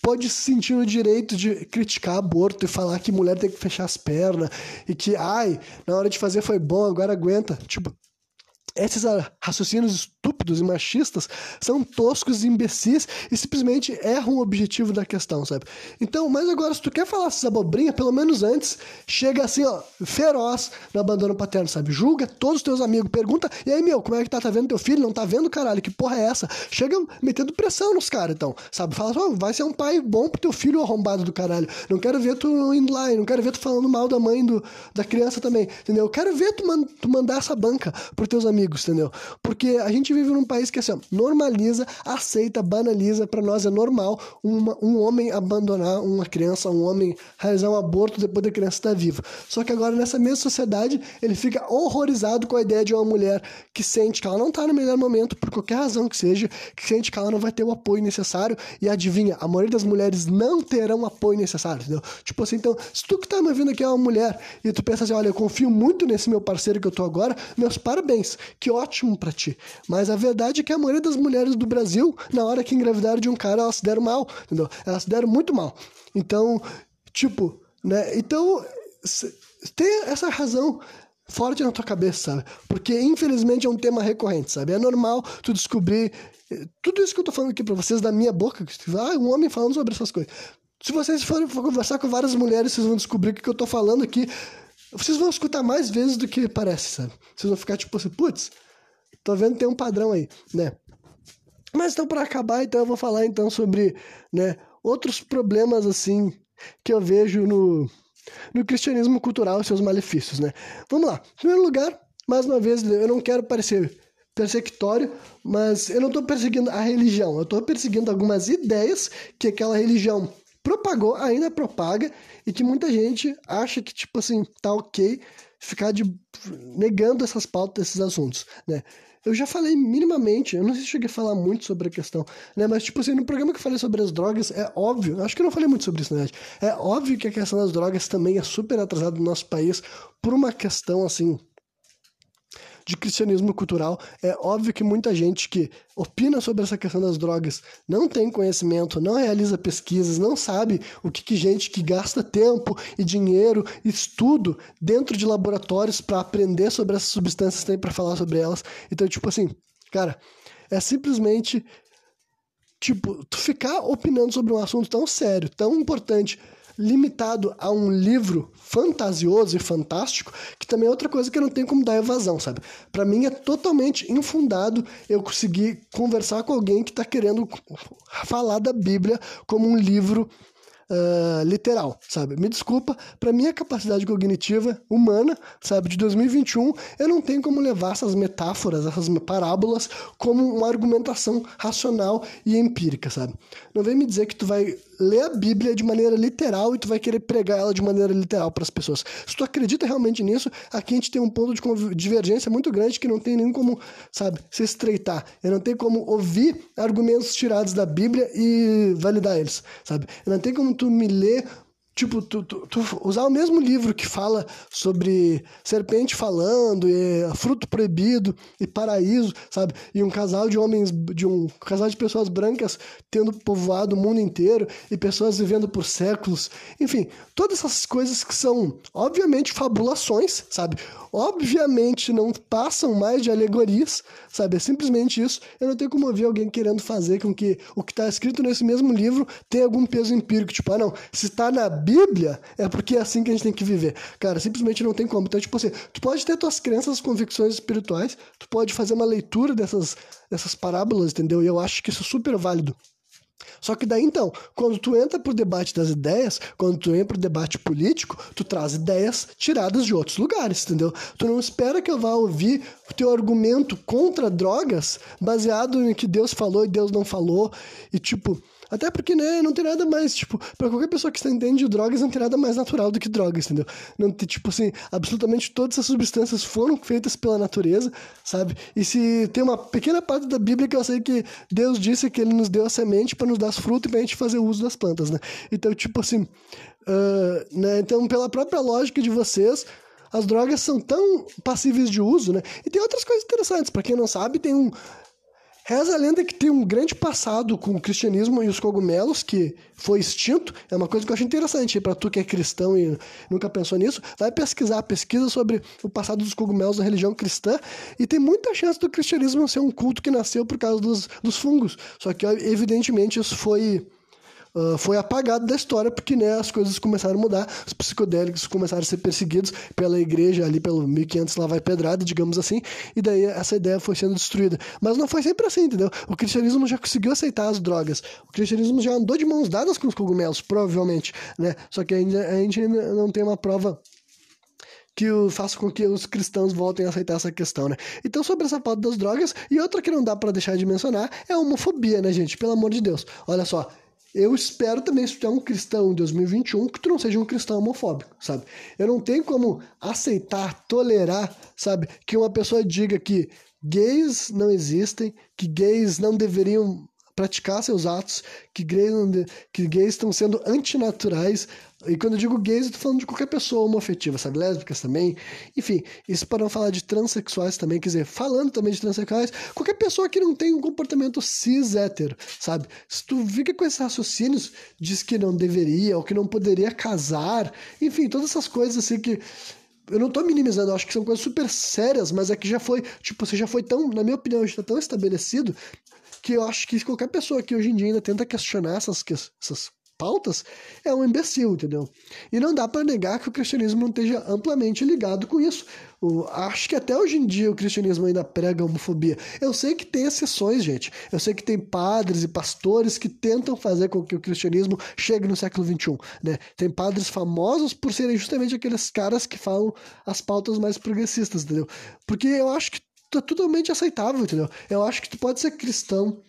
pode se sentir no direito de criticar aborto e falar que mulher tem que fechar as pernas e que, ai, na hora de fazer foi bom, agora aguenta. Tipo, esses raciocínios estúpidos e machistas são toscos e imbecis e simplesmente erram o objetivo da questão, sabe? Então, mas agora, se tu quer falar essas abobrinhas, pelo menos antes, chega assim, ó, feroz no abandono paterno, sabe? Julga todos os teus amigos, pergunta, e aí, meu, como é que tá? Tá vendo teu filho? Não tá vendo, caralho? Que porra é essa? Chega metendo pressão nos caras, então, sabe? Fala, oh, vai ser um pai bom pro teu filho arrombado do caralho. Não quero ver tu indo lá, não quero ver tu falando mal da mãe do, da criança também, entendeu? Eu quero ver tu, man, tu mandar essa banca pros teus amigos amigos, entendeu? Porque a gente vive num país que assim, normaliza, aceita, banaliza, para nós é normal uma, um homem abandonar uma criança, um homem realizar um aborto depois da criança estar viva. Só que agora nessa mesma sociedade ele fica horrorizado com a ideia de uma mulher que sente que ela não tá no melhor momento, por qualquer razão que seja, que sente que ela não vai ter o apoio necessário e adivinha, a maioria das mulheres não terão apoio necessário, entendeu? Tipo assim, então, se tu que tá me ouvindo aqui é uma mulher e tu pensa assim, olha, eu confio muito nesse meu parceiro que eu tô agora, meus parabéns, que ótimo para ti. Mas a verdade é que a maioria das mulheres do Brasil, na hora que engravidaram de um cara, elas se deram mal, entendeu? Elas se deram muito mal. Então, tipo, né? Então, tem essa razão forte na tua cabeça, sabe? Porque infelizmente é um tema recorrente, sabe? É normal tu descobrir eh, tudo isso que eu tô falando aqui para vocês da minha boca, ah, um homem falando sobre essas coisas. Se vocês forem conversar com várias mulheres, vocês vão descobrir que o que eu tô falando aqui, vocês vão escutar mais vezes do que parece, sabe? Vocês vão ficar tipo assim, putz, tô vendo tem um padrão aí, né? Mas então para acabar, então eu vou falar então sobre, né, outros problemas assim que eu vejo no no cristianismo cultural e seus malefícios, né? Vamos lá. Em primeiro lugar, mais uma vez, eu não quero parecer persecutório, mas eu não estou perseguindo a religião, eu estou perseguindo algumas ideias que aquela religião propagou, ainda propaga, e que muita gente acha que, tipo assim, tá ok ficar de, negando essas pautas, esses assuntos, né? Eu já falei minimamente, eu não sei se cheguei a falar muito sobre a questão, né? Mas, tipo assim, no programa que eu falei sobre as drogas, é óbvio, acho que eu não falei muito sobre isso, né? É óbvio que a questão das drogas também é super atrasada no nosso país por uma questão, assim, de cristianismo cultural. É óbvio que muita gente que opina sobre essa questão das drogas não tem conhecimento, não realiza pesquisas, não sabe o que, que gente que gasta tempo e dinheiro, estudo dentro de laboratórios para aprender sobre essas substâncias tem para falar sobre elas. Então, tipo assim, cara, é simplesmente tipo, tu ficar opinando sobre um assunto tão sério, tão importante, limitado a um livro fantasioso e fantástico, que também é outra coisa que não tem como dar evasão, sabe? Para mim é totalmente infundado eu conseguir conversar com alguém que está querendo falar da Bíblia como um livro uh, literal, sabe? Me desculpa, para minha capacidade cognitiva humana, sabe, de 2021, eu não tenho como levar essas metáforas, essas parábolas como uma argumentação racional e empírica, sabe? Não vem me dizer que tu vai ler a Bíblia de maneira literal e tu vai querer pregar ela de maneira literal para as pessoas. Se tu acredita realmente nisso, aqui a gente tem um ponto de divergência muito grande que não tem nem como, sabe, se estreitar. Eu não tenho como ouvir argumentos tirados da Bíblia e validar eles, sabe? Eu não tenho como tu me ler Tipo, tu, tu, tu, usar o mesmo livro que fala sobre serpente falando, e fruto proibido e paraíso, sabe? E um casal de homens, de um casal de pessoas brancas tendo povoado o mundo inteiro e pessoas vivendo por séculos. Enfim, todas essas coisas que são, obviamente, fabulações, sabe? Obviamente não passam mais de alegorias, sabe? É simplesmente isso. Eu não tenho como ouvir alguém querendo fazer com que o que está escrito nesse mesmo livro tenha algum peso empírico. Tipo, ah, não, se está na Bíblia, é porque é assim que a gente tem que viver. Cara, simplesmente não tem como. Então, tipo assim, tu pode ter tuas crenças, convicções espirituais, tu pode fazer uma leitura dessas, dessas parábolas, entendeu? E eu acho que isso é super válido. Só que daí então, quando tu entra pro debate das ideias, quando tu entra pro debate político, tu traz ideias tiradas de outros lugares, entendeu? Tu não espera que eu vá ouvir o teu argumento contra drogas baseado em que Deus falou e Deus não falou e tipo, até porque, né, não tem nada mais, tipo, pra qualquer pessoa que entende de drogas, não tem nada mais natural do que drogas, entendeu? Não tem, tipo assim, absolutamente todas essas substâncias foram feitas pela natureza, sabe? E se tem uma pequena parte da Bíblia que eu sei que Deus disse que ele nos deu a semente para nos dar fruto e pra gente fazer uso das plantas, né? Então, tipo assim, uh, né, então pela própria lógica de vocês, as drogas são tão passíveis de uso, né? E tem outras coisas interessantes, para quem não sabe, tem um Reza a lenda que tem um grande passado com o cristianismo e os cogumelos, que foi extinto. É uma coisa que eu acho interessante. Para tu que é cristão e nunca pensou nisso, vai pesquisar, pesquisa sobre o passado dos cogumelos na religião cristã. E tem muita chance do cristianismo ser um culto que nasceu por causa dos, dos fungos. Só que, evidentemente, isso foi uh, foi apagado da história porque né, as coisas começaram a mudar, os psicodélicos começaram a ser perseguidos pela igreja ali pelo 1500 lá vai pedrada, digamos assim, e daí essa ideia foi sendo destruída. Mas não foi sempre assim, entendeu? O cristianismo já conseguiu aceitar as drogas, o cristianismo já andou de mãos dadas com os cogumelos, provavelmente, né? Só que ainda, a gente ainda não tem uma prova que faça com que os cristãos voltem a aceitar essa questão, né? Então, sobre essa pauta das drogas, e outra que não dá para deixar de mencionar é a homofobia, né, gente? Pelo amor de Deus. Olha só, eu espero também, se tu é um cristão em 2021, que tu não seja um cristão homofóbico, sabe? Eu não tenho como aceitar, tolerar, sabe, que uma pessoa diga que gays não existem, que gays não deveriam praticar seus atos, que gays, que gays estão sendo antinaturais. E quando eu digo gays, eu tô falando de qualquer pessoa homoafetiva, sabe? Lésbicas também. Enfim, isso para não falar de transexuais também, quer dizer, falando também de transexuais, qualquer pessoa que não tem um comportamento cis hétero, sabe? Se tu fica com esses raciocínios, diz que não deveria ou que não poderia casar, enfim, todas essas coisas assim que eu não tô minimizando, acho que são coisas super sérias, mas é que já foi, tipo, você já foi tão, na minha opinião, já tá tão estabelecido que eu acho que qualquer pessoa que hoje em dia ainda tenta questionar essas, essas pautas é um imbecil, entendeu? E não dá para negar que o cristianismo não esteja amplamente ligado com isso. O, acho que até hoje em dia o cristianismo ainda prega homofobia. Eu sei que tem exceções, gente. Eu sei que tem padres e pastores que tentam fazer com que o cristianismo chegue no século XXI. Né? Tem padres famosos por serem justamente aqueles caras que falam as pautas mais progressistas, entendeu? Porque eu acho que tá totalmente aceitável, entendeu? Eu acho que tu pode ser cristão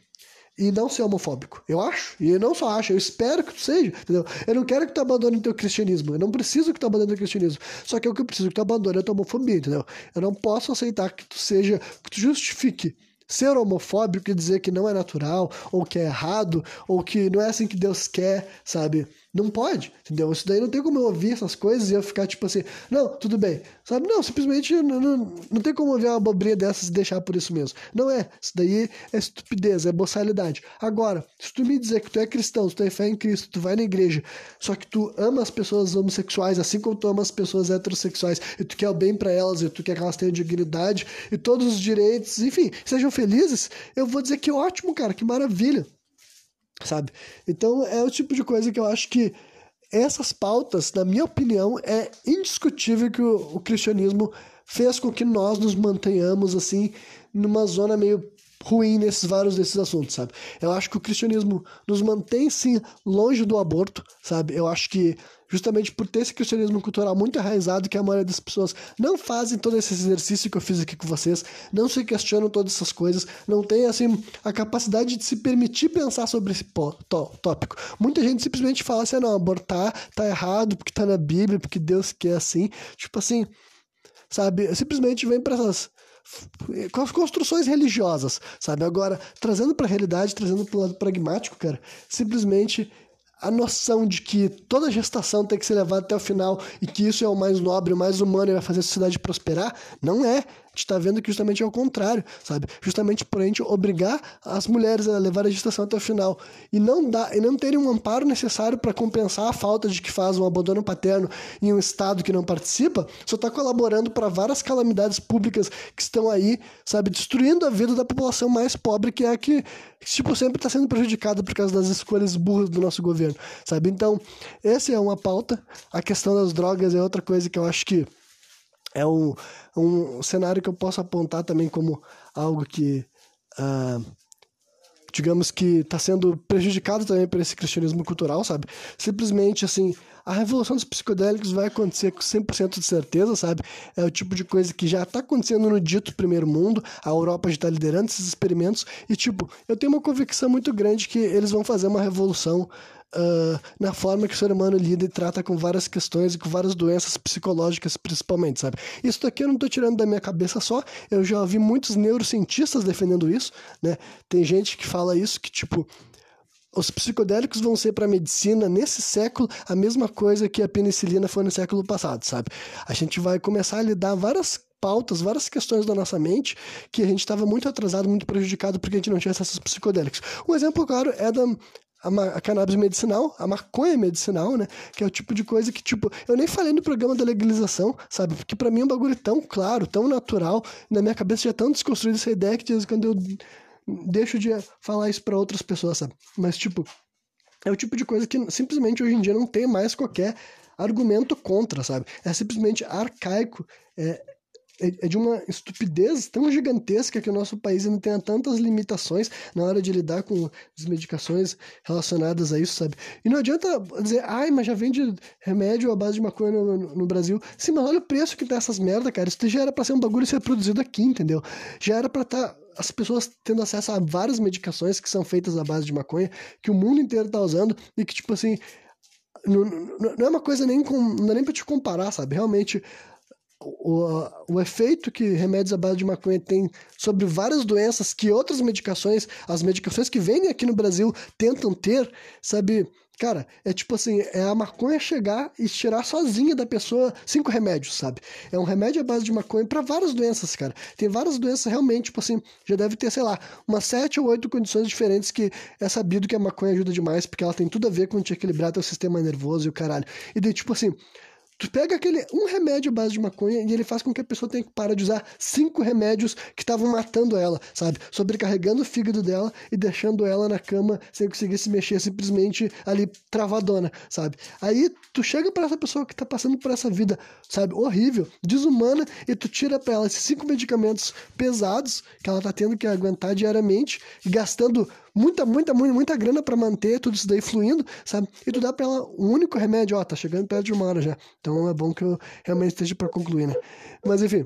e não ser homofóbico. Eu acho. E eu não só acho, eu espero que tu seja, entendeu? Eu não quero que tu abandone o teu cristianismo. Eu não preciso que tu abandone o cristianismo. Só que o que eu preciso que tu abandone é a tua homofobia, entendeu? Eu não posso aceitar que tu seja, que tu justifique ser homofóbico e dizer que não é natural, ou que é errado, ou que não é assim que Deus quer, sabe? Não pode, entendeu? Isso daí não tem como eu ouvir essas coisas e eu ficar tipo assim, não, tudo bem, sabe? Não, simplesmente não, não, não tem como ouvir uma bobrinha dessas e deixar por isso mesmo. Não é, isso daí é estupidez, é boçalidade. Agora, se tu me dizer que tu é cristão, se tu tem fé em Cristo, tu vai na igreja, só que tu ama as pessoas homossexuais, assim como tu ama as pessoas heterossexuais, e tu quer o bem para elas, e tu quer que elas tenham dignidade e todos os direitos, enfim, sejam felizes, eu vou dizer que ótimo, cara, que maravilha sabe? Então é o tipo de coisa que eu acho que essas pautas, na minha opinião, é indiscutível que o, o cristianismo fez com que nós nos mantenhamos assim numa zona meio ruim nesses vários desses assuntos, sabe? Eu acho que o cristianismo nos mantém sim longe do aborto, sabe? Eu acho que justamente por ter esse cristianismo cultural muito enraizado que a maioria das pessoas não fazem todo esse exercício que eu fiz aqui com vocês, não se questionam todas essas coisas, não tem assim a capacidade de se permitir pensar sobre esse tópico. Muita gente simplesmente fala assim, ah, não, abortar tá errado porque tá na Bíblia, porque Deus quer assim, tipo assim, sabe? Simplesmente vem para essas com as construções religiosas, sabe? Agora, trazendo para a realidade, trazendo para o lado pragmático, cara, simplesmente a noção de que toda gestação tem que ser levada até o final e que isso é o mais nobre, o mais humano e vai fazer a sociedade prosperar, não é gente está vendo que justamente é o contrário, sabe? Justamente por a gente obrigar as mulheres a levar a gestação até o final e não dar e não terem um amparo necessário para compensar a falta de que faz um abandono paterno em um estado que não participa, só está colaborando para várias calamidades públicas que estão aí, sabe, destruindo a vida da população mais pobre que é a que tipo sempre está sendo prejudicada por causa das escolhas burras do nosso governo, sabe? Então, essa é uma pauta. A questão das drogas é outra coisa que eu acho que é um, um cenário que eu posso apontar também como algo que, uh, digamos que está sendo prejudicado também por esse cristianismo cultural, sabe? Simplesmente, assim, a revolução dos psicodélicos vai acontecer com 100% de certeza, sabe? É o tipo de coisa que já está acontecendo no dito primeiro mundo, a Europa já está liderando esses experimentos, e, tipo, eu tenho uma convicção muito grande que eles vão fazer uma revolução uh, na forma que o ser humano lida e trata com várias questões e com várias doenças psicológicas, principalmente, sabe? Isso daqui eu não estou tirando da minha cabeça só, eu já ouvi muitos neurocientistas defendendo isso, né? Tem gente que fala isso, que tipo, os psicodélicos vão ser para a medicina nesse século a mesma coisa que a penicilina foi no século passado, sabe? A gente vai começar a lidar várias pautas, várias questões da nossa mente que a gente estava muito atrasado, muito prejudicado porque a gente não tinha acesso aos psicodélicos. Um exemplo claro é da a, a, cannabis medicinal, a maconha medicinal, né? Que é o tipo de coisa que, tipo, eu nem falei no programa da legalização, sabe? Porque para mim é um bagulho tão claro, tão natural, na minha cabeça já é tão desconstruída essa ideia que de vez em quando eu deixo de falar isso para outras pessoas, sabe? Mas, tipo, é o tipo de coisa que simplesmente hoje em dia não tem mais qualquer argumento contra, sabe? É simplesmente arcaico, é, é, é, de uma estupidez tão gigantesca que o nosso país ainda tenha tantas limitações na hora de lidar com as medicações relacionadas a isso, sabe? E não adianta dizer, ai, mas já vende remédio à base de maconha no, no, Brasil. Sim, mas olha o preço que tá essas merda, cara. Isso já era pra ser um bagulho ser produzido aqui, entendeu? Já era pra estar. Tá as pessoas tendo acesso a várias medicações que são feitas à base de maconha, que o mundo inteiro tá usando, e que, tipo assim, não, não é uma coisa nem com. Não é nem pra te comparar, sabe? Realmente o, o efeito que remédios à base de maconha tem sobre várias doenças que outras medicações, as medicações que vêm aqui no Brasil tentam ter, sabe? Cara, é tipo assim, é a maconha chegar e tirar sozinha da pessoa cinco remédios, sabe? É um remédio à base de maconha para várias doenças, cara. Tem várias doenças realmente, tipo assim, já deve ter, sei lá, umas sete ou oito condições diferentes que é sabido que a maconha ajuda demais, porque ela tem tudo a ver com te equilibrar teu sistema nervoso e o caralho. E daí, tipo assim, Tu pega aquele um remédio à base de maconha e ele faz com que a pessoa tenha que parar de usar cinco remédios que estavam matando ela, sabe? Sobrecarregando o fígado dela e deixando ela na cama sem conseguir se mexer, simplesmente ali travadona, sabe? Aí tu chega para essa pessoa que tá passando por essa vida, sabe, horrível, desumana, e tu tira pra ela esses cinco medicamentos pesados que ela tá tendo que aguentar diariamente, gastando muita, muita, muita, muita grana para manter tudo isso daí fluindo, sabe? E tu dá pra ela um único remédio, ó, tá chegando perto de uma hora já. Então é bom que eu realmente esteja para concluir, né? Mas enfim,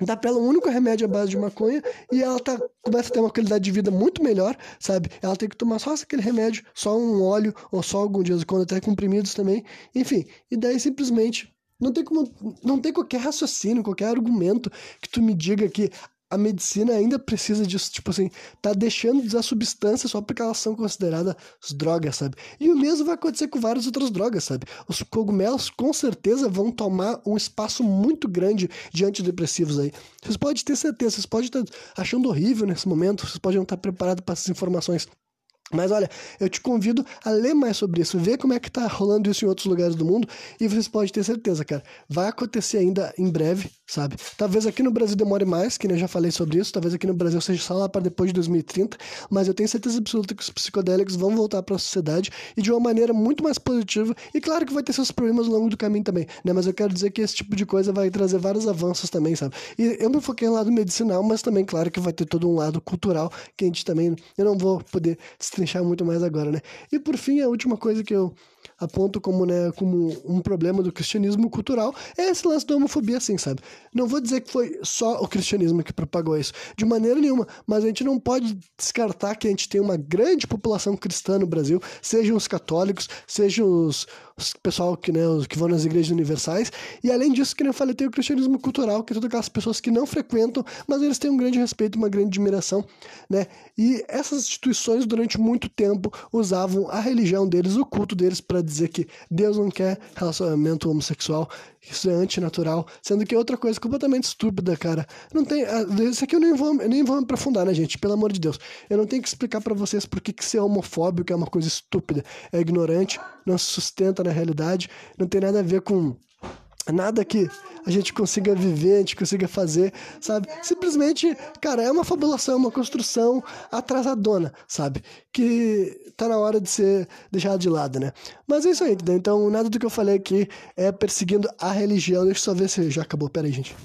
dá pra ela um único remédio à base de maconha e ela tá, começa a ter uma qualidade de vida muito melhor, sabe? Ela tem que tomar só aquele remédio, só um óleo, ou só algum dia quando até comprimidos também, enfim. E daí simplesmente não tem como, não tem qualquer raciocínio, qualquer argumento que tu me diga que a medicina ainda precisa disso, tipo assim, tá deixando de usar substâncias só porque elas são consideradas drogas, sabe? E o mesmo vai acontecer com várias outras drogas, sabe? Os cogumelos com certeza vão tomar um espaço muito grande de antidepressivos aí. Vocês podem ter certeza, vocês podem estar achando horrível nesse momento, vocês podem não estar preparados para essas informações. Mas olha, eu te convido a ler mais sobre isso, ver como é que tá rolando isso em outros lugares do mundo e vocês podem ter certeza, cara. Vai acontecer ainda em breve, sabe? Talvez aqui no Brasil demore mais, que eu já falei sobre isso, talvez aqui no Brasil seja só lá para depois de 2030, mas eu tenho certeza absoluta que os psicodélicos vão voltar para a sociedade e de uma maneira muito mais positiva. E claro que vai ter seus problemas ao longo do caminho também, né? Mas eu quero dizer que esse tipo de coisa vai trazer vários avanços também, sabe? E eu me foquei no lado medicinal, mas também, claro, que vai ter todo um lado cultural que a gente também. Eu não vou poder destrinchar muito mais agora, né? E por fim, a última coisa que eu aponto como, né, como um problema do cristianismo cultural é esse lance da homofobia, assim, sabe? Não vou dizer que foi só o cristianismo que propagou isso, de maneira nenhuma, mas a gente não pode descartar que a gente tem uma grande população cristã no Brasil, sejam os católicos, sejam os, os pessoal que, né, os que vão nas igrejas universais, e além disso, que eu falei, tem o cristianismo cultural, que é todas aquelas pessoas que não frequentam, mas eles têm um grande respeito, uma grande admiração, né? E essas instituições, durante muito tempo, usavam a religião deles, o culto deles, para dizer que Deus não quer relacionamento homossexual, isso é antinatural, sendo que é outra coisa completamente estúpida, cara. Não tem. Ah, isso aqui eu nem vou, eu nem vou me aprofundar, né, gente? Pelo amor de Deus. Eu não tenho que explicar para vocês por que, que ser homofóbico é uma coisa estúpida, é ignorante, não se sustenta na realidade, não tem nada a ver com nada que a gente consiga viver, a gente consiga fazer, sabe? Simplesmente, cara, é uma fabulação, uma construção atrasadona, sabe? Que tá na hora de ser deixada de lado, né? Mas é isso aí, entendeu? Então, nada do que eu falei aqui é perseguindo a religião. Deixa eu só ver se já acabou. Pera aí, gente.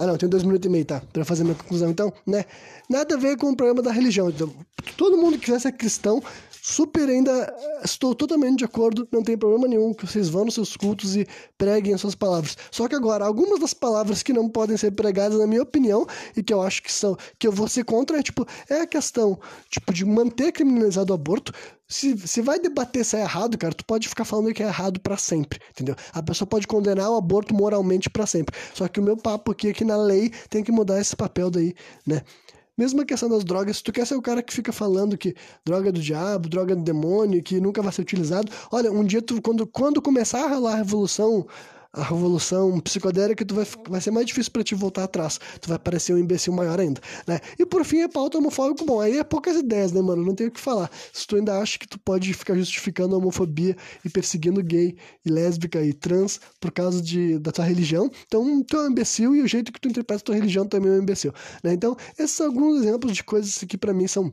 Ah, não, tem dois minutos e meio, tá? Pra fazer minha conclusão. Então, né? Nada a ver com o problema da religião. Então, todo mundo que quiser ser cristão super ainda eh, estou totalmente de acordo, não tem problema nenhum que vocês vão nos seus cultos e preguem as suas palavras. Só que agora, algumas das palavras que não podem ser pregadas, na minha opinião, e que eu acho que são, que eu vou ser contra, é tipo, é a questão, tipo, de manter criminalizado o aborto. Se, se vai debater se é errado, cara, tu pode ficar falando que é errado para sempre, entendeu? A pessoa pode condenar o aborto moralmente para sempre. Só que o meu papo aqui é que na lei tem que mudar esse papel daí, né? Mesma questão das drogas, se tu quer ser o cara que fica falando que droga do diabo, droga do demônio, que nunca vai ser utilizado, olha, um dia tu, quando, quando começar a rolar a revolução a revolução psicodélica, tu vai, vai ser mais difícil para te voltar atrás. Tu vai parecer um imbecil maior ainda, né? E por fim, é pauta homofóbico, bom, aí é poucas ideias, né, mano? Não tem o que falar. Se tu ainda acha que tu pode ficar justificando a homofobia e perseguindo gay e lésbica e trans por causa de, da tua religião, então tu é um imbecil e o jeito que tu interpreta a tua religião também é um imbecil, né? Então, esses são alguns exemplos de coisas que para mim são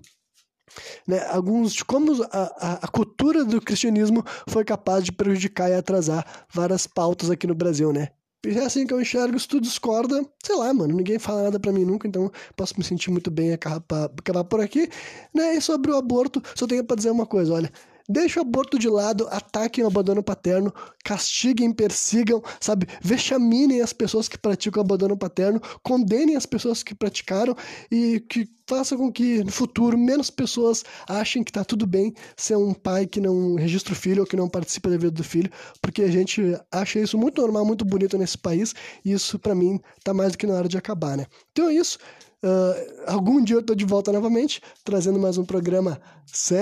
né, alguns como a, a, cultura do cristianismo foi capaz de prejudicar e atrasar várias pautas aqui no Brasil, né? É assim que eu enxergo, se tu discorda, sei lá, mano, ninguém fala nada pra mim nunca, então posso me sentir muito bem acabar, acabar por aqui, né? E sobre o aborto, só tenho pra dizer uma coisa, olha, Deixe o aborto de lado, ataquem o abandono paterno, castiguem, persigam, sabe? Vexaminem as pessoas que praticam o abandono paterno, condenem as pessoas que praticaram e que façam com que no futuro menos pessoas achem que tá tudo bem ser um pai que não registra o filho ou que não participa da vida do filho, porque a gente acha isso muito normal, muito bonito nesse país e isso para mim tá mais do que na hora de acabar, né? Então é isso. Uh, algum dia eu tô de volta novamente, trazendo mais um programa sem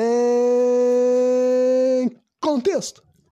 contexto.